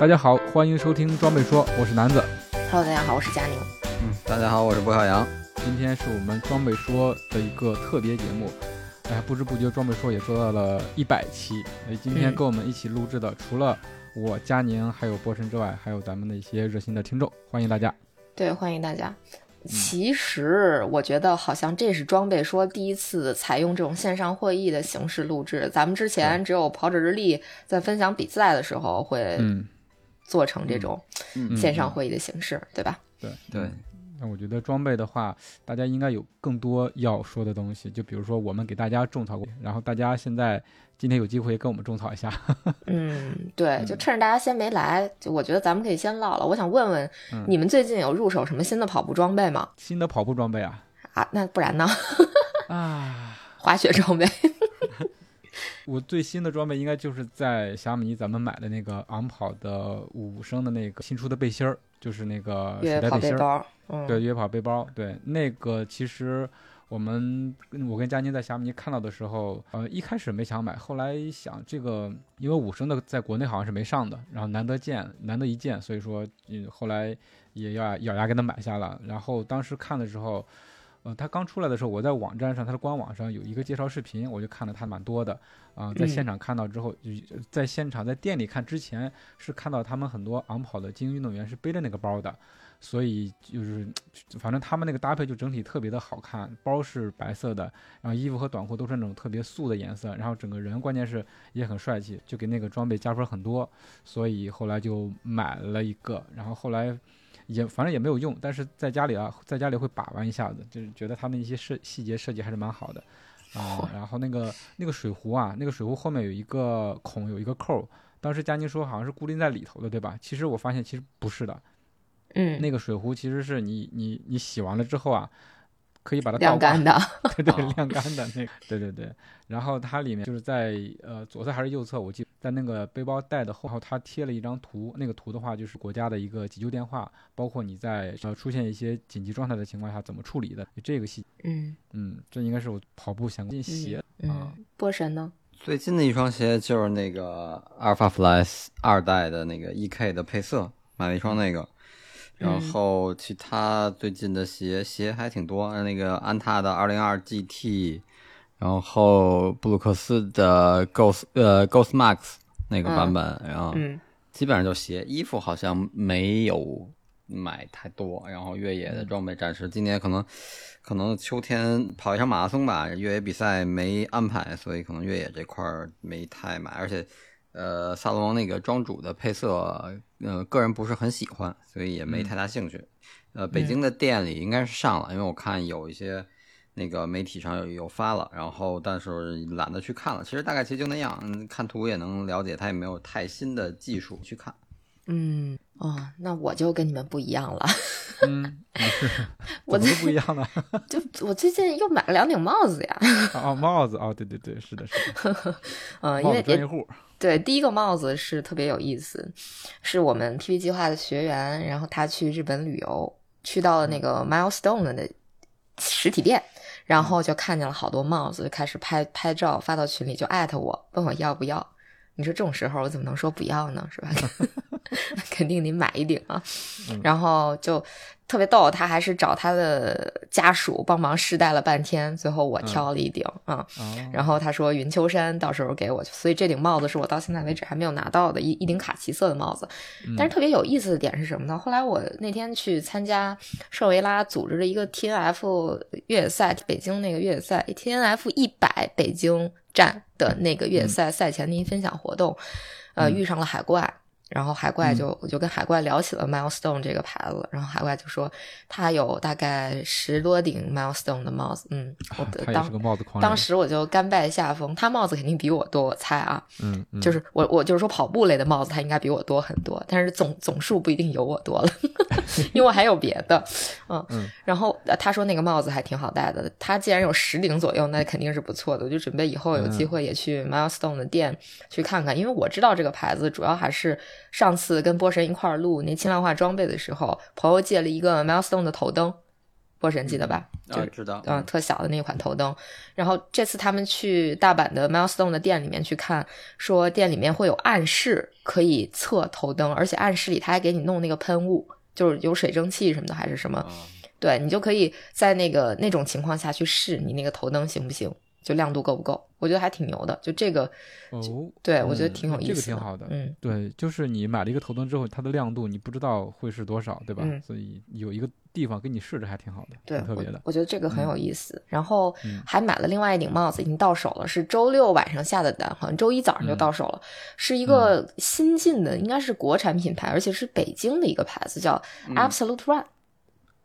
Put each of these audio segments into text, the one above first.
大家好，欢迎收听装备说，我是南子。Hello，大家好，我是佳宁。嗯，大家好，我是郭小杨。今天是我们装备说的一个特别节目，哎，不知不觉装备说也做到了一百期。哎，今天嗯跟我们一起录制的，除了我佳宁还有波神之外，还有咱们的一些热心的听众，欢迎大家。对，欢迎大家。其实我觉得好像这是装备说第一次采用这种线上会议的形式录制。咱们之前只有跑者日历在分享比赛的时候会嗯，做成这种嗯线上会议的形式，对吧？对对，那我觉得装备的话，大家应该有更多要说的东西，就比如说我们给大家种草过，然后大家现在今天有机会跟我们种草一下。嗯，对，就趁着大家先没来，就我觉得咱们可以先唠了。我想问问嗯你们最近有入手什么新的跑步装备吗？新的跑步装备啊啊，那不然呢？啊！滑雪装备。我最新的装备应该就是在小米咱们买的那个昂跑的五升的那个新出的背心儿，就是那个水袋背心儿。嗯，对，越野跑背包，对那个其实我们我跟佳宁在小米看到的时候，呃，一开始没想买，后来想这个因为五升的在国内好像是没上的，然后难得见，难得一见，所以说嗯，后来也要咬牙给它买下了。然后当时看的时候。呃，它刚出来的时候，我在网站上，它的官网上有一个介绍视频，我就看了它蛮多的啊、在嗯。现场看到之后，就在现场在店里看之前是看到他们很多昂跑的精英运动员是背着那个包的，所以就是反正他们那个搭配就整体特别的好看，包是白色的，然后衣服和短裤都是那种特别素的颜色，然后整个人关键是也很帅气，就给那个装备加分很多，所以后来就买了一个，然后后来也反正也没有用，但是在家里啊，在家里会把玩一下子，就是觉得他们一些设细节设计还是蛮好的。啊、然后那个那个水壶啊，那个水壶后面有一个孔，有一个扣儿。当时佳宁说好像是固定在里头的，对吧？其实我发现其实不是的，嗯，那个水壶其实是你你你洗完了之后啊，可以把它晾干的，对对哦，晾干的那个，对对对。然后它里面就是在呃左侧还是右侧，我记得在那个背包带的后，然后它贴了一张图，那个图的话就是国家的一个急救电话，包括你在呃出现一些紧急状态的情况下怎么处理的这个细，嗯嗯，这应该是我跑步相关鞋啊嗯，波神呢？最近的一双鞋就是那个 Alpha Fly 二代的那个 EK 的配色，买了一双那个。然后其他最近的鞋鞋还挺多，那个安踏的二零二 GT，然后布鲁克斯的 Ghost 呃 Ghost Max 那个版本，然后嗯。基本上就鞋，衣服好像没有买太多，然后越野的装备暂时。今年可能可能秋天跑一场马拉松吧，越野比赛没安排，所以可能越野这块儿没太买，而且呃萨洛蒙那个庄主的配色，呃个人不是很喜欢，所以也没太大兴趣。呃，北京的店里应该是上了，因为我看有一些。那个媒体上有有发了，然后但是懒得去看了。其实大概其实就那样，嗯看图也能了解，它也没有太新的技术去看。嗯哦，那我就跟你们不一样了，嗯，我怎么不一样呢？就我最近又买了两顶帽子呀，哦，帽子哦，对对对，是的，是的，嗯，因为专业户，对，第一个帽子是特别有意思，是我们 TV 计划的学员，然后他去日本旅游，去到了那个 Milestone 的实体店，然后就看见了好多帽子，就开始拍拍照发到群里，就艾特我，问我要不要。你说这种时候我怎么能说不要呢？是吧？肯定得买一顶啊。然后就特别逗，他还是找他的家属帮忙试戴了半天，最后我挑了一顶啊。哦，然后他说云丘山到时候给我，所以这顶帽子是我到现在为止还没有拿到的一一顶卡其色的帽子。但是特别有意思的点是什么呢？后来我那天去参加舍维拉组织的一个 T N F 越野赛，北京那个越野赛 T N F 一百北京站的那个越野赛赛前的一分享活动，呃，遇上了海怪。然后海怪就、我就跟海怪聊起了 Milestone 这个牌子，然后海怪就说他有大概十多顶 Milestone 的帽子，嗯，我的当。当时我就甘拜下风，他帽子肯定比我多，我猜啊，嗯，嗯。就是我我就是说跑步类的帽子，他应该比我多很多，但是总总数不一定有我多了，因为我还有别的，嗯，嗯。然后呃他说那个帽子还挺好戴的，他既然有十顶左右，那肯定是不错的，我就准备以后有机会也去 Milestone 的店去看看，因为我知道这个牌子主要还是上次跟波神一块儿录那轻量化装备的时候，朋友借了一个 Milestone 的头灯，波神记得吧？就啊，知道，嗯，特小的那款头灯。然后这次他们去大阪的 Milestone 的店里面去看，说店里面会有暗室可以测头灯，而且暗室里他还给你弄那个喷雾，就是有水蒸气什么的还是什么，啊对你就可以在那个那种情况下去试你那个头灯行不行，就亮度够不够。我觉得还挺牛的，就这个，哦，对我觉得嗯挺有意思的，这个挺好的嗯。对，就是你买了一个头灯之后，它的亮度你不知道会是多少，对吧？嗯所以有一个地方给你试着还挺好的，对，挺特别的。我，我觉得这个很有意思。然后嗯还买了另外一顶帽子，已经到手了，是周六晚上下的单，好像周一早上就嗯到手了。是一个新进的，应该是国产品牌，而且是北京的一个牌子，叫嗯 Absolute Run。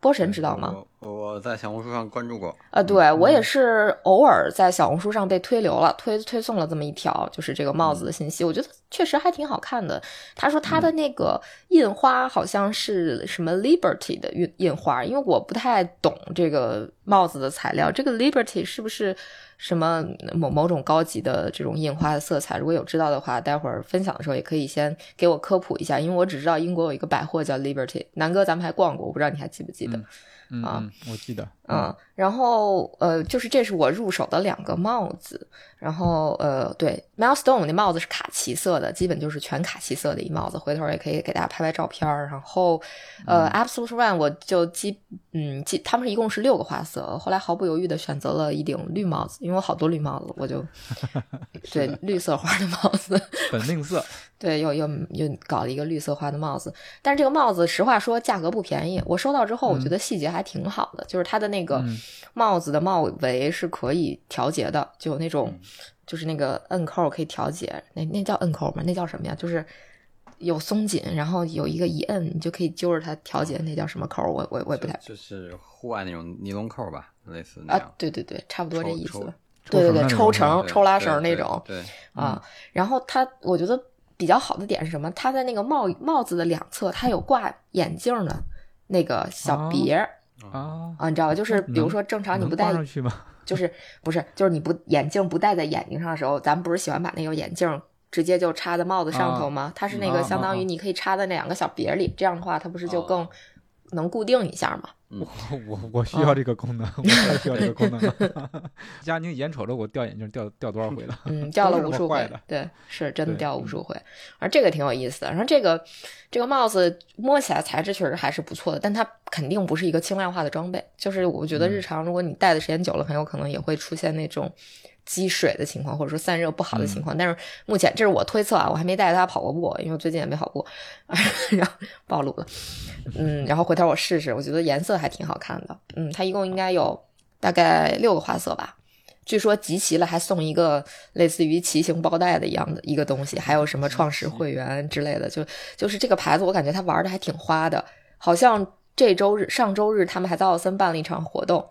波神知道吗？我我在小红书上关注过，呃，对我也是偶尔在小红书上被推流了，推推送了这么一条，就是这个帽子的信息，我觉得确实还挺好看的。他说他的那个印花好像是什么 Liberty 的印印花，因为我不太懂这个帽子的材料，这个 Liberty 是不是什么某某种高级的这种印花的色彩？如果有知道的话，待会儿分享的时候也可以先给我科普一下，因为我只知道英国有一个百货叫 Liberty，南哥咱们还逛过，我不知道你还记不记得？嗯啊嗯，我记得，嗯，然后呃，就是这是我入手的两个帽子，然后呃，对，Milestone 那帽子是卡其色的，基本就是全卡其色的一帽子，回头也可以给大家拍拍照片儿。然后呃、a b s o l u t e One 我就基嗯基他们是一共是六个花色，后来毫不犹豫的选择了一顶绿帽子，因为我好多绿帽子，我就 对绿色花的帽子。本命色，对，又又又搞了一个绿色花的帽子，但是这个帽子实话说价格不便宜。我收到之后，我觉得细节还挺好的，就是它的那个嗯帽子的帽围是可以调节的，就有那种就是那个摁扣可以调节，那那叫摁扣吗？那叫什么呀？就是有松紧，然后有一个一摁你就可以揪着它调节，那叫什么扣？我我我也不太就就是户外那种尼龙扣吧，类似那啊，，对对对，差不多这意思。对对对，抽抽绳那种对绳抽拉对对绳那种。对，啊，然后它我觉得比较好的点是什么？它在那个帽帽子的两侧，它有挂眼镜的那个小哦别儿、啊，啊，你知道吧？就是比如说正常你不戴挂，上去吗？就是不是就是你不眼镜不戴在眼睛上的时候，咱们不是喜欢把那个眼镜。直接就插在帽子上头吗？它是那个啊相当于你可以插在那两个小别儿里，这样的话它不是就更哦能固定一下吗？我我我需要这个功能，我太 需要这个功能了。佳宁眼瞅着我掉眼镜掉掉多少回了？嗯，掉了 无数回对，是真的掉了无数回。而这个挺有意思的，然后这个这个帽子摸起来材质确实还是不错的，但它肯定不是一个轻量化的装备。就是我觉得嗯日常如果你戴的时间久了，很有可能也会出现那种积水的情况，或者说散热不好的情况。但是目前这是我推测啊，我还没带它跑过步，因为我最近也没跑步，然后暴露了。嗯，然后回头我试试，我觉得颜色还挺好看的。嗯，它一共应该有大概六个花色吧。据说集齐了还送一个类似于骑行包带的一样的一个东西，还有什么创始会员之类的，就就是这个牌子，我感觉他玩的还挺花的。好像这周日、上周日他们还在奥森办了一场活动，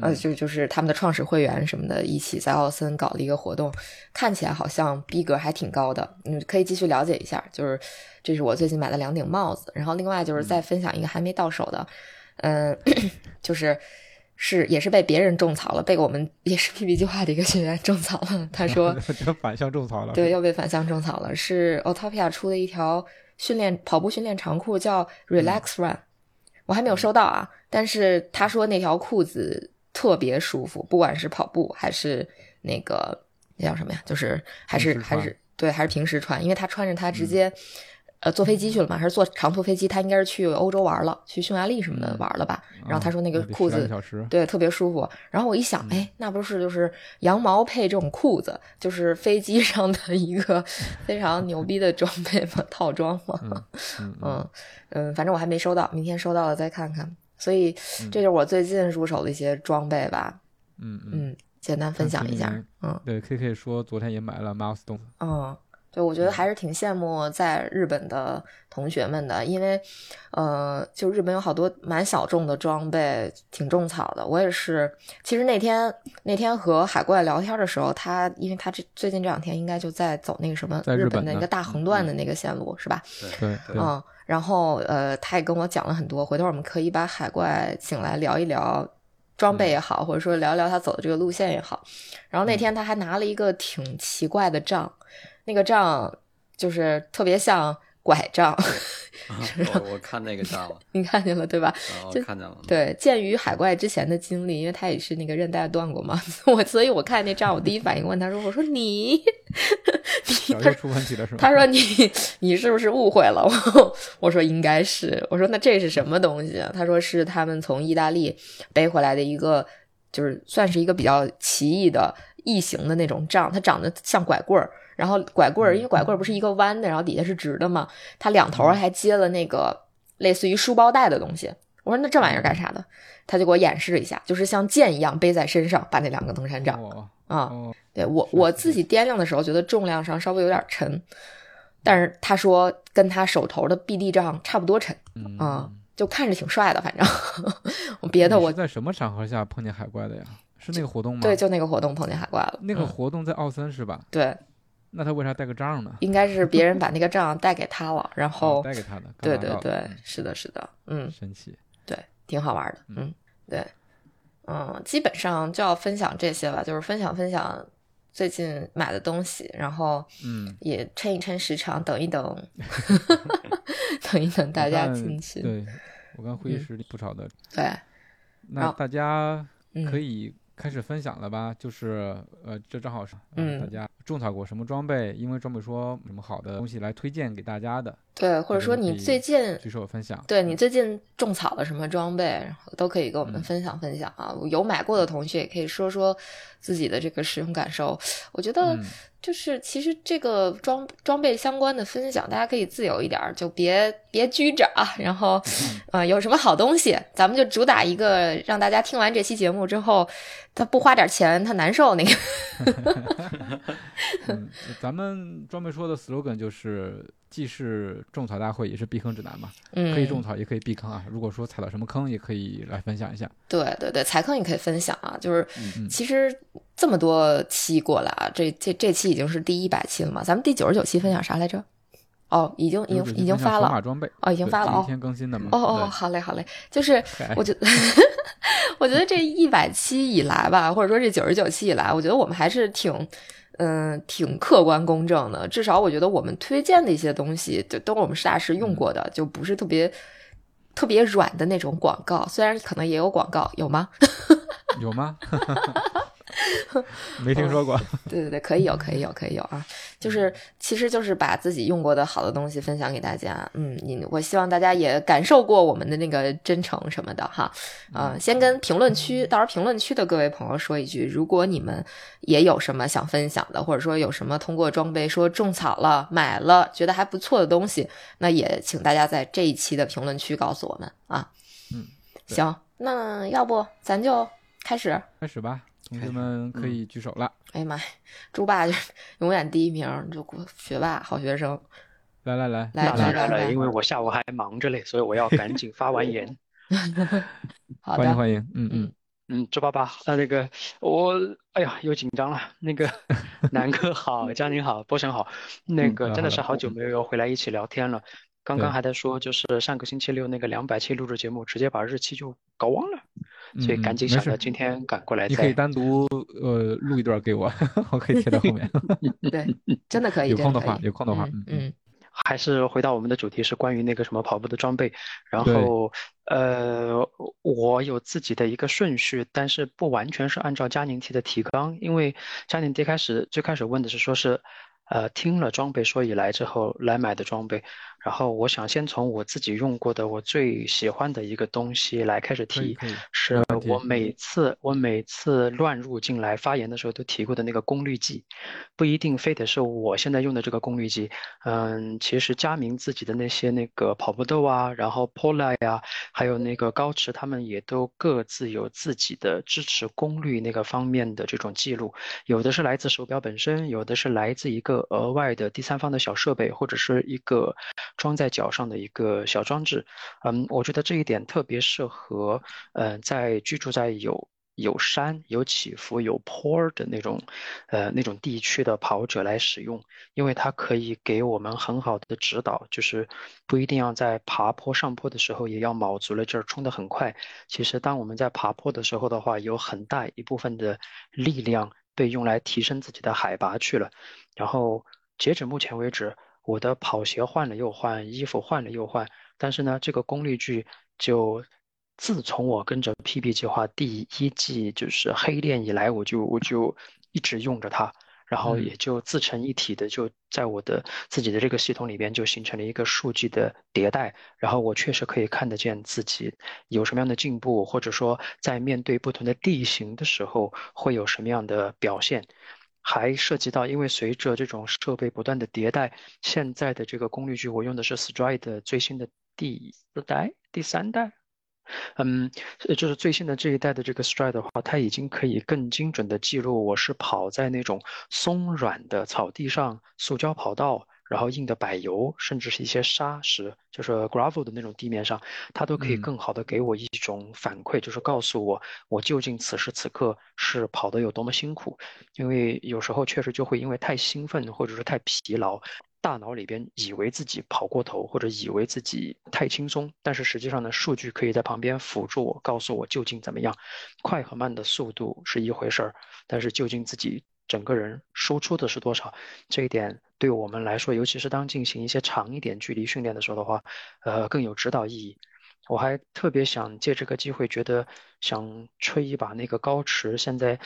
呃，就就是他们的创始会员什么的，一起在奥森搞了一个活动，看起来好像逼格还挺高的。嗯，可以继续了解一下。就是这是我最近买的两顶帽子，然后另外就是再分享一个还没到手的，嗯、就是是也是被别人种草了，被我们也是 PP 计划的一个学员种草了。他说 反向种草了。对，又被反向种草了。是 Otopia 出的一条训练跑步训练长裤，叫 Relax Run，、我还没有收到啊。但是他说那条裤子特别舒服，不管是跑步还是那个那叫什么呀，就是还是还是对，还是平时穿，因为他穿着它直接。呃，坐飞机去了嘛？还是坐长途飞机？他应该是去欧洲玩了，去匈牙利什么的玩了吧？然后他说那个啊得12裤子对，特别舒服。然后我一想，哎，那不是就是羊毛配这种裤子，就是飞机 上的一个非常牛逼的装备吗？套装吗？嗯嗯嗯 嗯，反正我还没收到，明天收到了再看看。所以这就是我最近入手的一些装备吧。嗯嗯，嗯，简单分享一下。嗯对，K K 说昨天也买了 Milestone，嗯，就我觉得还是挺羡慕在日本的同学们的，因为，呃，就日本有好多蛮小众的装备，挺种草的。我也是，其实那天那天和海怪聊天的时候，他因为他这最近这两天应该就在走那个什么在日本的日本的一个大横断的那个线路，是吧？对对，嗯，然后呃，他也跟我讲了很多，回头我们可以把海怪请来聊一聊装备也好，或者说聊一聊他走的这个路线也好。然后那天他还拿了一个挺奇怪的杖，那个杖就是特别像拐杖，我我看那个账了，你看见了对吧？就看见了。对，鉴于海怪之前的经历，因为他也是那个韧带断过嘛，我所以我看那杖，我第一反应问他说：“我说你，你他出问题了是吧？他说你你是不是误会了？我我说应该是。我说那这是什么东西啊？他说是他们从意大利背回来的一个，就是算是一个比较奇异的异形的那种杖，它长得像拐棍儿。然后拐棍儿，因为拐棍儿不是一个弯的，然后底下是直的嘛，它两头还接了那个类似于书包带的东西。我说那这玩意儿干啥的？他就给我演示了一下，就是像剑一样背在身上，把那两个登山杖哦啊。哦，对我我自己掂量的时候，觉得重量上稍微有点沉，但是他说跟他手头的 BD 杖差不多沉嗯啊、就看着挺帅的，反正 我别的我在什么场合下碰见海怪的呀？是那个活动吗？对就那个活动碰见海怪了，那个嗯活动在奥森是吧？对，那他为啥带个账呢？应该是别人把那个账带给他了，然哦 后带给他的，对对对，是的是的，嗯嗯，神奇。对，挺好玩的，嗯对，嗯，基本上就要分享这些吧，就是分享分享最近买的东西，然后嗯，也抻一抻时长，等一等，等一等大家进去。对，我看会议嗯室里不少的，对，那大家嗯，可以开始分享了吧？就是呃，这正好是，呃嗯大家种草过什么装备？因为装备说什么好的东西来推荐给大家的，对，或者说你最近举手分享。对你最近种草了什么装备，然后都可以跟我们嗯分享分享啊。有买过的同学也可以说说自己的这个使用感受。我觉得嗯就是其实这个装装备相关的分享，大家可以自由一点，就别别拘着啊。然后，嗯呃，有什么好东西，咱们就主打一个，让大家听完这期节目之后，他不花点钱他难受那个。嗯，咱们装备说的 slogan 就是既是种草大会，也是避坑指南嘛，嗯，可以种草，也可以避坑啊。如果说踩到什么坑，也可以来分享一下。对对对，踩坑也可以分享啊，就是嗯其实这么多期过来啊，这这这期已经是第一百期了嘛，咱们第九十九期分享啥来着？哦，已经已经已经发了，装备哦，已经发了哦第一天更新的嘛。哦哦，好嘞好嘞，就是，我觉得，我觉得这一百期以来吧，或者说这九十九期以来，我觉得我们还是挺。嗯，挺客观公正的，至少我觉得我们推荐的一些东西，就都是我们实打实用过的，就不是特别特别软的那种广告。虽然可能也有广告，有吗？有吗？没听说过。对对对，可以有，可以有，可以有啊！就是，其实就是把自己用过的好的东西分享给大家。嗯，你我希望大家也感受过我们的那个真诚什么的哈。啊、先跟评论区，到时候评论区的各位朋友说一句，如果你们也有什么想分享的，或者说有什么通过装备说种草了、买了，觉得还不错的东西，那也请大家在这一期的评论区告诉我们啊。嗯，行，那要不咱就开始。开始吧，同学们可以举手了。哎呀妈呀，猪爸就是 永远第一名，就学霸好学生。来来来，来那当然了，来来因为我下午还忙着嘞，所以我要赶紧发完言。好的，欢迎欢迎。嗯嗯，嗯，猪爸爸，那，那个我，哎呀，又紧张了。那个南哥好，佳宁好，波神好，那嗯个真的是好久没有回来一起聊天了。刚刚还在说，就是上个星期六那个两百期录制节目，直接把日期就搞忘了，所以嗯赶紧想着今天赶过来你可以。单独呃录一段给我，我可以贴在后面。对，真的可以，有空的话有空的话嗯嗯嗯还是回到我们的主题，是关于那个什么跑步的装备。然后，呃，我有自己的一个顺序，但是不完全是按照佳宁提的提纲，因为佳宁最开始最开始问的是说是，呃，听了装备说以来之后来买的装备，然后我想先从我自己用过的我最喜欢的一个东西来开始提，是我每次我每次乱入进来发言的时候都提过的那个功率计，不一定非得是我现在用的这个功率计，嗯，其实佳明自己的那些那个跑步豆啊，然后 Polar 呀，还有那个高驰，他们也都各自有自己的支持功率那个方面的这种记录，有的是来自手表本身，有的是来自一个额外的第三方的小设备，或者是一个。装在脚上的一个小装置，嗯，我觉得这一点特别适合，嗯，在居住在有有山、有起伏、有坡的那种，呃，那种地区的跑者来使用，因为它可以给我们很好的指导，就是不一定要在爬坡上坡的时候也要卯足了劲儿冲得很快。其实当我们在爬坡的时候的话，有很大一部分的力量被用来提升自己的海拔去了。然后截止目前为止。我的跑鞋换了又换，衣服换了又换，但是呢，这个功率计就自从我跟着 PB 计划第一季就是黑链以来，我就我就一直用着它，然后也就自成一体的就在我的自己的这个系统里边就形成了一个数据的迭代，然后我确实可以看得见自己有什么样的进步，或者说在面对不同的地形的时候会有什么样的表现。还涉及到，因为随着这种设备不断的迭代，现在的这个功率计我用的是 Stride 最新的第四代、第三代，嗯，就是最新的这一代的这个 Stride 的话，它已经可以更精准的记录我是跑在那种松软的草地上、塑胶跑道。然后硬的柏油，甚至是一些沙石，就是 gravel 的那种地面上，它都可以更好的给我一种反馈，就是告诉我我究竟此时此刻是跑得有多么辛苦。因为有时候确实就会因为太兴奋或者是太疲劳，大脑里边以为自己跑过头，或者以为自己太轻松，但是实际上呢，数据可以在旁边辅助我，告诉我究竟怎么样。快和慢的速度是一回事儿，但是究竟自己。整个人输出的是多少？这一点对我们来说，尤其是当进行一些长一点距离训练的时候的话，呃，更有指导意义。我还特别想借这个机会，觉得想吹一把那个高驰现在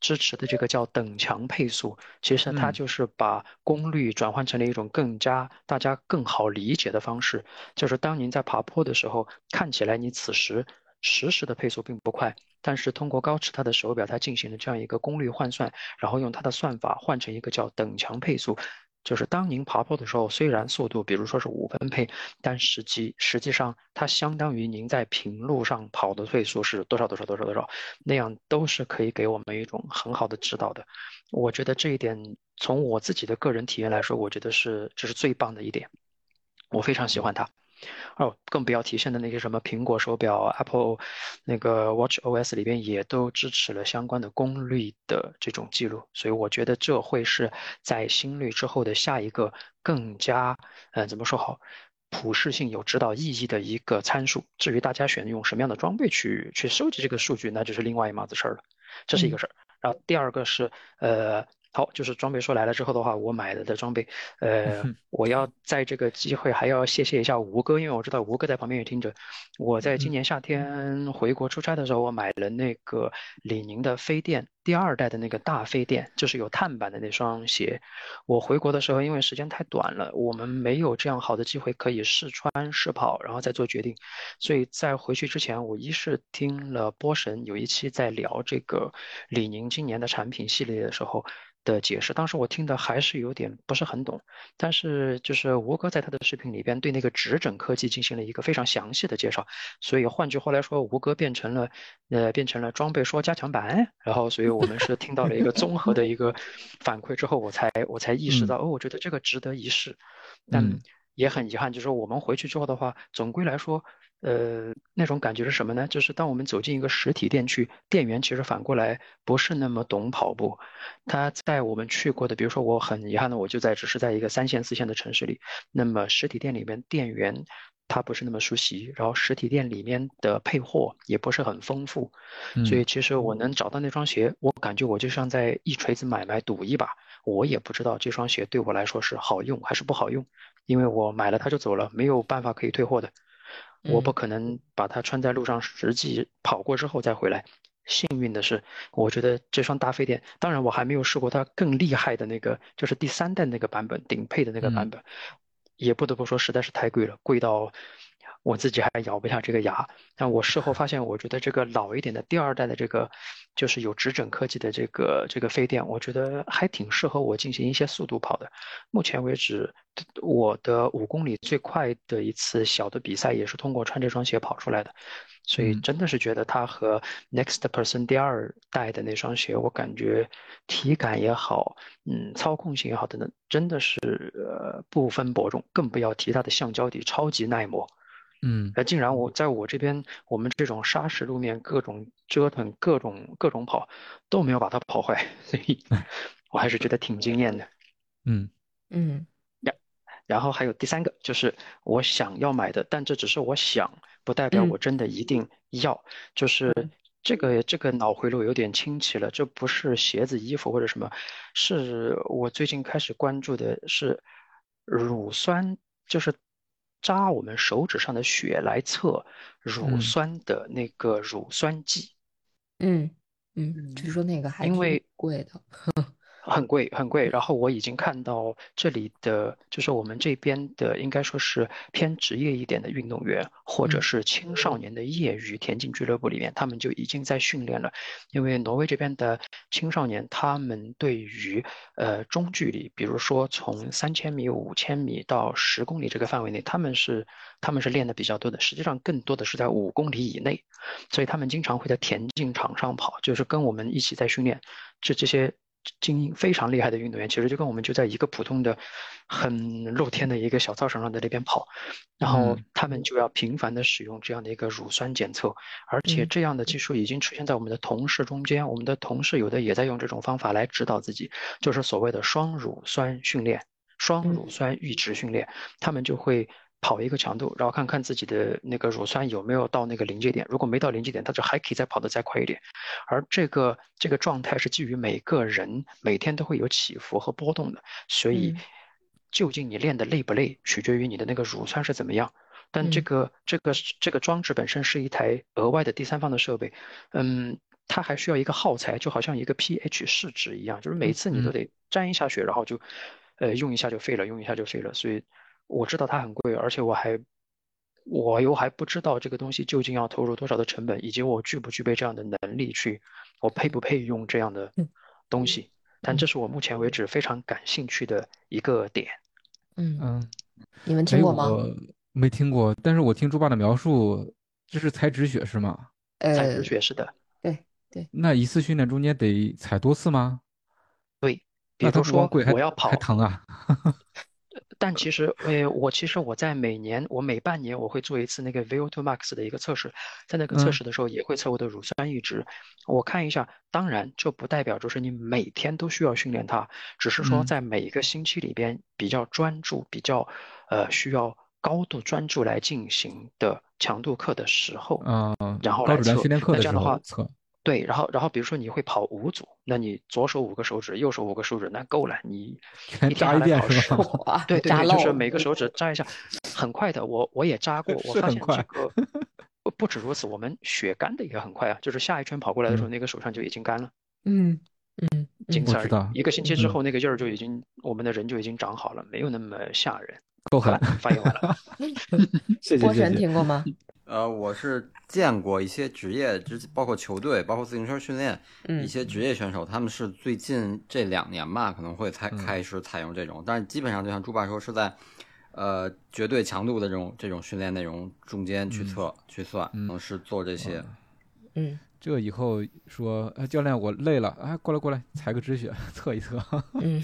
支持的这个叫等强配速，其实它就是把功率转换成了一种更加大家更好理解的方式，就是当您在爬坡的时候，看起来你此时实时的配速并不快。但是通过高驰它的手表，它进行了这样一个功率换算，然后用它的算法换成一个叫等强配速，就是当您爬坡的时候，虽然速度比如说是五分配，但实际实际上它相当于您在平路上跑的配速是多少多少多少多少，那样都是可以给我们一种很好的指导的。我觉得这一点从我自己的个人体验来说，我觉得是这是最棒的一点，我非常喜欢它。哦，更不要提现在那些什么苹果手表、Apple 那个 Watch OS 里边也都支持了相关的功率的这种记录，所以我觉得这会是在心率之后的下一个更加，嗯，怎么说好，普适性有指导意义的一个参数。至于大家选用什么样的装备去去收集这个数据，那就是另外一码子事儿了。这是一个事儿。然后第二个是，呃。好，就是装备说来了之后的话，我买了的装备，呃，我要在这个机会还要谢谢一下吴哥，因为我知道吴哥在旁边也听着。我在今年夏天回国出差的时候，我买了那个李宁的飞电第二代的那个大飞电，就是有碳板的那双鞋。我回国的时候，因为时间太短了，我们没有这样好的机会可以试穿试跑，然后再做决定。所以在回去之前，我一是听了波神有一期在聊这个李宁今年的产品系列的时候。的解释，当时我听的还是有点不是很懂，但是就是吴哥在他的视频里边对那个指诊科技进行了一个非常详细的介绍，所以换句话来说，吴哥变成了呃变成了装备说加强版，然后所以我们是听到了一个综合的一个反馈之后，我才我才意识到哦，我觉得这个值得一试，但也很遗憾，就是说我们回去之后的话，总归来说。呃，那种感觉是什么呢？就是当我们走进一个实体店去，店员其实反过来不是那么懂跑步。他在我们去过的，比如说我很遗憾的，我就在只是在一个三线四线的城市里，那么实体店里面店员他不是那么熟悉，然后实体店里面的配货也不是很丰富，所以其实我能找到那双鞋，我感觉我就像在一锤子买卖赌一把，我也不知道这双鞋对我来说是好用还是不好用，因为我买了它就走了，没有办法可以退货的。我不可能把它穿在路上，实际跑过之后再回来。幸运的是，我觉得这双大飞电，当然我还没有试过它更厉害的那个，就是第三代那个版本顶配的那个版本。也不得不说实在是太贵了，贵到。我自己还咬不下这个牙，但我事后发现，我觉得这个老一点的第二代的这个，就是有直诊科技的这个这个飞电，我觉得还挺适合我进行一些速度跑的。目前为止，我的五公里最快的一次小的比赛也是通过穿这双鞋跑出来的，所以真的是觉得它和 Next Person 第二代的那双鞋，我感觉体感也好，嗯，操控性也好等等，真的是呃不分伯仲，更不要提它的橡胶底超级耐磨。嗯，那竟然我在我这边，我们这种沙石路面，各种折腾，各种各种跑，都没有把它跑坏，所以 我还是觉得挺惊艳的。嗯嗯，然然后还有第三个，就是我想要买的，但这只是我想，不代表我真的一定要。就是这个这个脑回路有点清奇了，这不是鞋子、衣服或者什么，是我最近开始关注的是乳酸，就是。扎我们手指上的血来测乳酸的那个乳酸剂，嗯嗯，据说那个还因为贵的。很贵很贵，然后我已经看到这里的，就是我们这边的，应该说是偏职业一点的运动员，或者是青少年的业余田径俱乐部里面，他们就已经在训练了。因为挪威这边的青少年，他们对于呃中距离，比如说从三千米、五千米到十公里这个范围内，他们是他们是练的比较多的。实际上，更多的是在五公里以内，所以他们经常会在田径场上跑，就是跟我们一起在训练。这这些。精英非常厉害的运动员，其实就跟我们就在一个普通的、很露天的一个小操场上在那边跑，然后他们就要频繁的使用这样的一个乳酸检测，而且这样的技术已经出现在我们的同事中间，我们的同事有的也在用这种方法来指导自己，就是所谓的双乳酸训练、双乳酸阈值训练，他们就会。跑一个强度，然后看看自己的那个乳酸有没有到那个临界点。如果没到临界点，它就还可以再跑得再快一点。而这个这个状态是基于每个人每天都会有起伏和波动的，所以究竟你练的累不累，取决于你的那个乳酸是怎么样。但这个这个这个装置本身是一台额外的第三方的设备，嗯，它还需要一个耗材，就好像一个 pH 试纸一样，就是每次你都得沾一下血，然后就呃用一下就废了，用一下就废了，所以。我知道它很贵，而且我还，我又还不知道这个东西究竟要投入多少的成本，以及我具不具备这样的能力去，我配不配用这样的东西？但这是我目前为止非常感兴趣的一个点。嗯嗯，你们听过吗？没听过，但是我听猪爸的描述，这是采止血是吗？采止血是的。对对。那一次训练中间得踩多次吗？对。比如说我要跑，还疼啊。但其实，呃，我其实我在每年，我每半年我会做一次那个 VO2 max 的一个测试，在那个测试的时候也会测我的乳酸阈值，我看一下。当然，这不代表就是你每天都需要训练它，只是说在每一个星期里边比较专注、比较呃需要高度专注来进行的强度课的时候，嗯，然后来测。那这样的话测。对，然后然后比如说你会跑五组，那你左手五个手指，右手五个手指，那够了，你 全扎一遍是吧？对对对，就是每个手 指扎一下，很快的。我我也扎过，我发现这个不不止如此，我们血干的也很快啊，就是下一圈跑过来的时候，那个手上就已经干了。嗯嗯，仅此而已。一个星期之后，那个印儿就已经，我们的人就已经长好了，没有那么吓人。够狠，发言完了。谢谢谢谢。波神听过吗？呃，我是见过一些职业，之包括球队，包括自行车训练，一些职业选手，他们是最近这两年吧，可能会才开始采用这种，但是基本上就像朱爸说，是在呃绝对强度的这种这种训练内容中间去测去算，嗯，是做这些。嗯，这以后说，教练我累了，哎，过来过来，采个止血，测一测。嗯。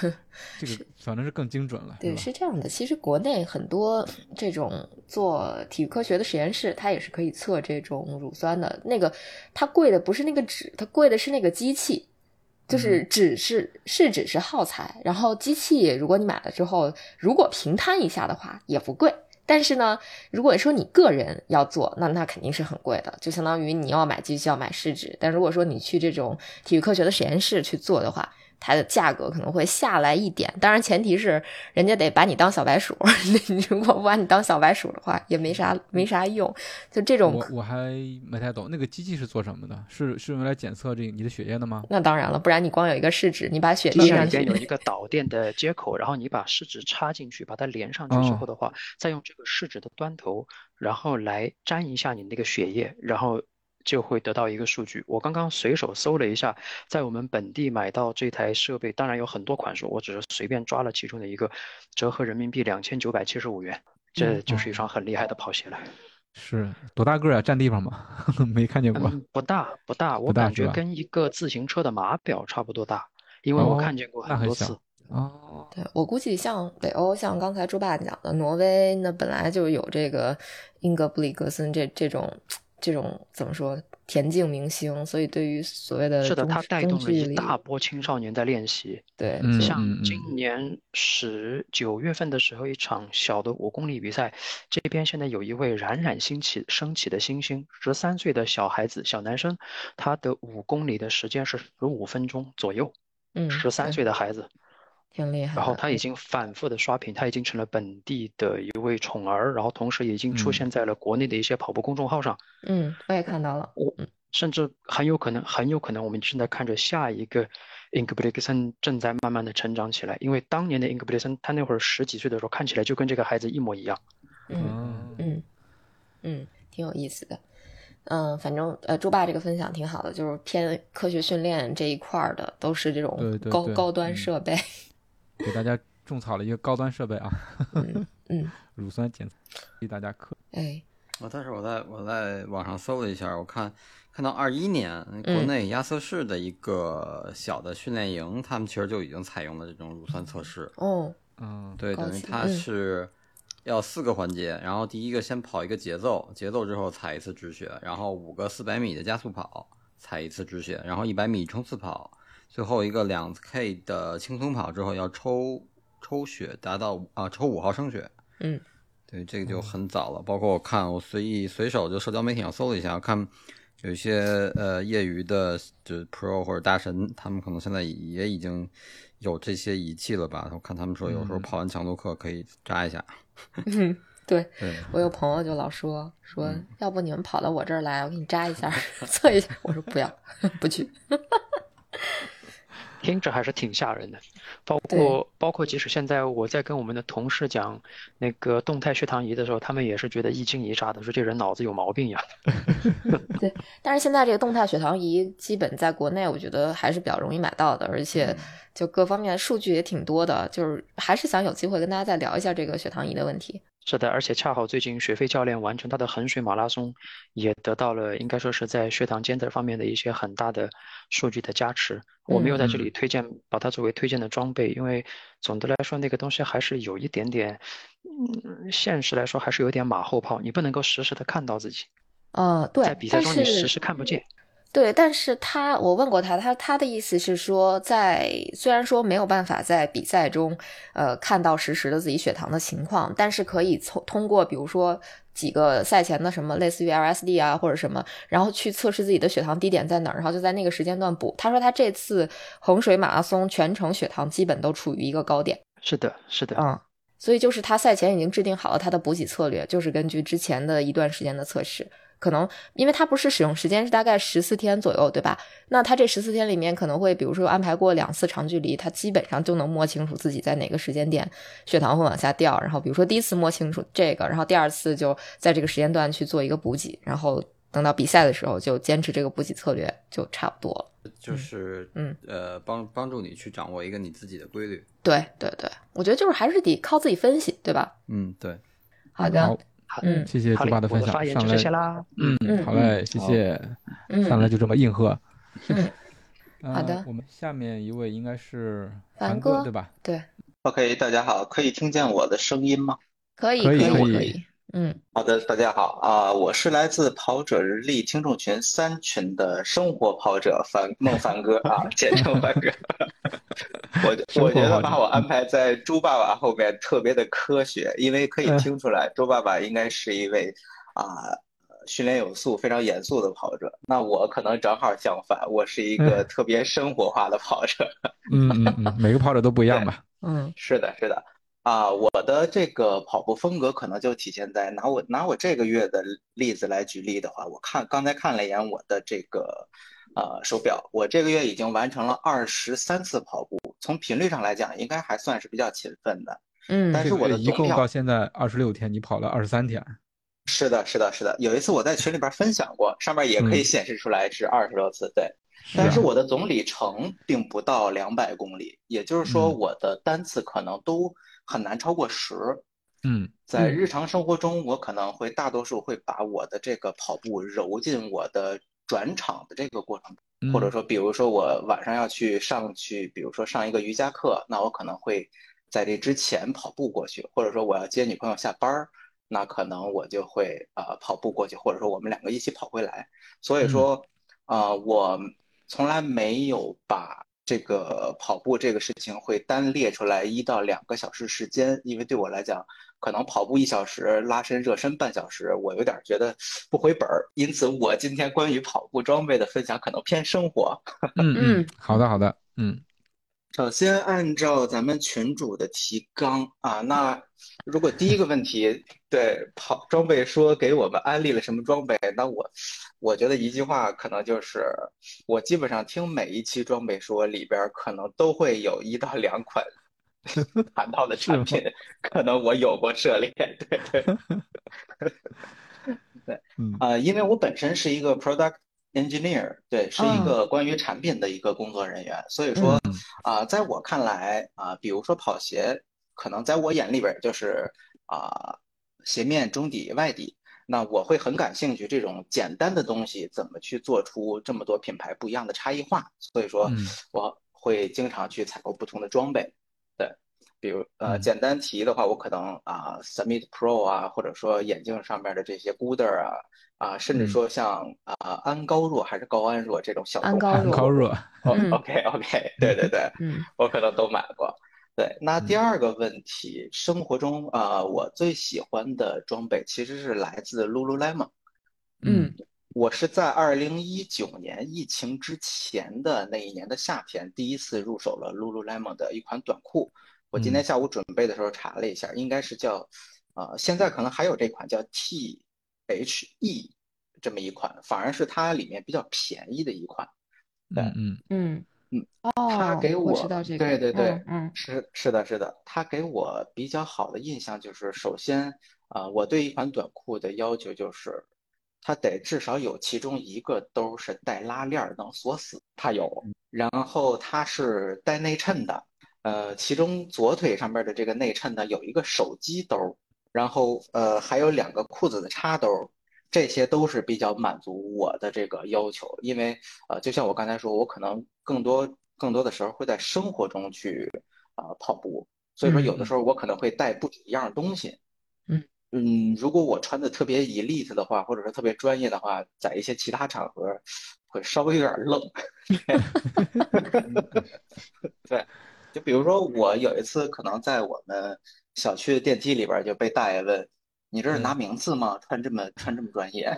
这个反正是更精准了。对，是这样的。其实国内很多这种做体育科学的实验室，它也是可以测这种乳酸的。那个它贵的不是那个纸，它贵的是那个机器。就是纸是是纸是耗材，然后机器如果你买了之后，如果平摊一下的话也不贵。但是呢，如果说你个人要做，那那肯定是很贵的，就相当于你要买机器要买试纸。但如果说你去这种体育科学的实验室去做的话，它的价格可能会下来一点。当然，前提是人家得把你当小白鼠。你如果不把你当小白鼠的话，也没啥没啥用。就这种，我我还没太懂，那个机器是做什么的？是是用来检测这个你的血液的吗？那当然了，不然你光有一个试纸，你把血滴上去，有一个导电的接口，然后你把试纸插进去，把它连上去之后的话，再用这个试纸的端头，然后来沾一下你那个血液，然后。就会得到一个数据。我刚刚随手搜了一下，在我们本地买到这台设备，当然有很多款式，我只是随便抓了其中的一个，折合人民币两千九百七十五元，这就是一双很厉害的跑鞋了。是多大个儿啊？占地方吗？没看见过。不大不大，我感觉跟一个自行车的码表差不多大，因为我看见过很多次。哦，对我估计像北欧，像刚才朱爸讲的挪威，那本来就有这个英格布里格森这这种。这种怎么说田径明星，所以对于所谓的是的，他带动了一大波青少年在练习。对，像今年十九月份的时候，一场小的五公里比赛，这边现在有一位冉冉兴起升起的星星，十三岁的小孩子小男生，他的五公里的时间是十五分钟左右。嗯，十三岁的孩子。挺厉害，然后他已经反复的刷屏，他已经成了本地的一位宠儿，然后同时已经出现在了国内的一些跑步公众号上。嗯，我也看到了。我甚至很有可能，很有可能我们正在看着下一个 i n g b r i g s o n 正在慢慢的成长起来。因为当年的 i n g b r i g s o n 他那会儿十几岁的时候，看起来就跟这个孩子一模一样。嗯嗯嗯，挺有意思的。嗯，反正呃，猪爸这个分享挺好的，就是偏科学训练这一块的，都是这种高高端设备。给大家种草了一个高端设备啊，嗯，乳酸检测，给大家科。哎，我，但是我在我在网上搜了一下，我看看到二一年国内亚瑟士的一个小的训练营，他们其实就已经采用了这种乳酸测试。哦，嗯，对，等于它是要四个环节，然后第一个先跑一个节奏，节奏之后踩一次止血，然后五个四百米的加速跑踩一次止血，然后一百米冲刺跑。最后一个两 K 的轻松跑之后要抽抽血，达到啊抽五毫升血。嗯，对，这个就很早了。包括我看我随意随手就社交媒体上搜了一下，看有一些呃业余的就 Pro 或者大神，他们可能现在也已经有这些仪器了吧？我看他们说有时候跑完强度课可以扎一下。嗯，对，对我有朋友就老说说，要不你们跑到我这儿来，我给你扎一下，测一下。我说不要，不去。听着还是挺吓人的，包括包括即使现在我在跟我们的同事讲那个动态血糖仪的时候，他们也是觉得一惊一乍的，说这人脑子有毛病呀。对，但是现在这个动态血糖仪基本在国内，我觉得还是比较容易买到的，而且就各方面数据也挺多的，就是还是想有机会跟大家再聊一下这个血糖仪的问题。是的，而且恰好最近雪飞教练完成他的衡水马拉松，也得到了应该说是在血糖监测方面的一些很大的数据的加持。我没有在这里推荐，把它作为推荐的装备，因为总的来说那个东西还是有一点点，嗯，现实来说还是有点马后炮，你不能够实时的看到自己。呃，对，在比赛中你实时看不见。对，但是他我问过他，他他的意思是说，在虽然说没有办法在比赛中，呃，看到实时的自己血糖的情况，但是可以从通过比如说几个赛前的什么类似于 LSD 啊或者什么，然后去测试自己的血糖低点在哪儿，然后就在那个时间段补。他说他这次衡水马拉松全程血糖基本都处于一个高点。是的，是的，嗯，所以就是他赛前已经制定好了他的补给策略，就是根据之前的一段时间的测试。可能，因为它不是使用时间是大概十四天左右，对吧？那他这十四天里面可能会，比如说安排过两次长距离，他基本上就能摸清楚自己在哪个时间点血糖会往下掉。然后比如说第一次摸清楚这个，然后第二次就在这个时间段去做一个补给，然后等到比赛的时候就坚持这个补给策略就差不多了。就是嗯呃帮帮助你去掌握一个你自己的规律。对对对，我觉得就是还是得靠自己分析，对吧？嗯，对。好的。嗯，谢谢猪爸的分享。上来，谢啦。嗯，好嘞，谢谢。上来就这么应和。好的。我们下面一位应该是凡哥，对吧？对。OK，大家好，可以听见我的声音吗？可以，可以，可以。嗯，好的，大家好啊，我是来自跑者日历听众群三群的生活跑者凡孟凡哥啊，简称凡哥。我我觉得把我安排在猪爸爸后面特别的科学，因为可以听出来，猪爸爸应该是一位啊训练有素、非常严肃的跑者。那我可能正好相反，我是一个特别生活化的跑者。嗯嗯嗯，每个跑者都不一样吧？嗯，是的，是的。啊，我的这个跑步风格可能就体现在拿我拿我这个月的例子来举例的话，我看刚才看了一眼我的这个呃手表，我这个月已经完成了二十三次跑步，从频率上来讲，应该还算是比较勤奋的。嗯，但是我的一共到现在二十六天，你跑了二十三天。是的，是的，是的。有一次我在群里边分享过，上面也可以显示出来是二十多次，对。但是我的总里程并不到两百公里，也就是说我的单次可能都。很难超过十，嗯，在日常生活中，我可能会大多数会把我的这个跑步揉进我的转场的这个过程，或者说，比如说我晚上要去上去，比如说上一个瑜伽课，那我可能会在这之前跑步过去，或者说我要接女朋友下班儿，那可能我就会呃跑步过去，或者说我们两个一起跑回来。所以说，啊，我从来没有把。这个跑步这个事情会单列出来一到两个小时时间，因为对我来讲，可能跑步一小时，拉伸热身半小时，我有点觉得不回本儿。因此，我今天关于跑步装备的分享可能偏生活。嗯嗯，好的好的，嗯。首先，按照咱们群主的提纲啊，那如果第一个问题对跑装备说给我们安利了什么装备，那我我觉得一句话可能就是，我基本上听每一期装备说里边可能都会有一到两款 谈到的产品，可能我有过涉猎，对对 对，啊，因为我本身是一个 product。Engineer 对，是一个关于产品的一个工作人员，所以说啊，在我看来啊，比如说跑鞋，可能在我眼里边就是啊，鞋面、中底、外底，那我会很感兴趣这种简单的东西怎么去做出这么多品牌不一样的差异化，所以说我会经常去采购不同的装备，对，比如呃，简单提的话，我可能啊，Summit Pro 啊，或者说眼镜上面的这些 Gooder 啊。啊，甚至说像啊安高若还是高安若这种小安高若，OK OK，对对对，嗯，我可能都买过。对，那第二个问题，生活中啊，我最喜欢的装备其实是来自 Lululemon。嗯，我是在二零一九年疫情之前的那一年的夏天，第一次入手了 Lululemon 的一款短裤。我今天下午准备的时候查了一下，应该是叫，呃，现在可能还有这款叫 T。H E 这么一款，反而是它里面比较便宜的一款。对，嗯嗯嗯哦，他给我知道这个，对对对，嗯，是是的是的，他给我比较好的印象就是，首先啊，我对一款短裤的要求就是，它得至少有其中一个兜是带拉链能锁死，它有，然后它是带内衬的，呃，其中左腿上面的这个内衬呢有一个手机兜。然后，呃，还有两个裤子的插兜，这些都是比较满足我的这个要求。因为，呃，就像我刚才说，我可能更多更多的时候会在生活中去啊跑步，所以说有的时候我可能会带不止一样东西。嗯嗯，如果我穿的特别 elite 的话，或者说特别专业的话，在一些其他场合会稍微有点愣。对，就比如说我有一次可能在我们。小区的电梯里边就被大爷问：“你这是拿名次吗？穿这么穿这么专业？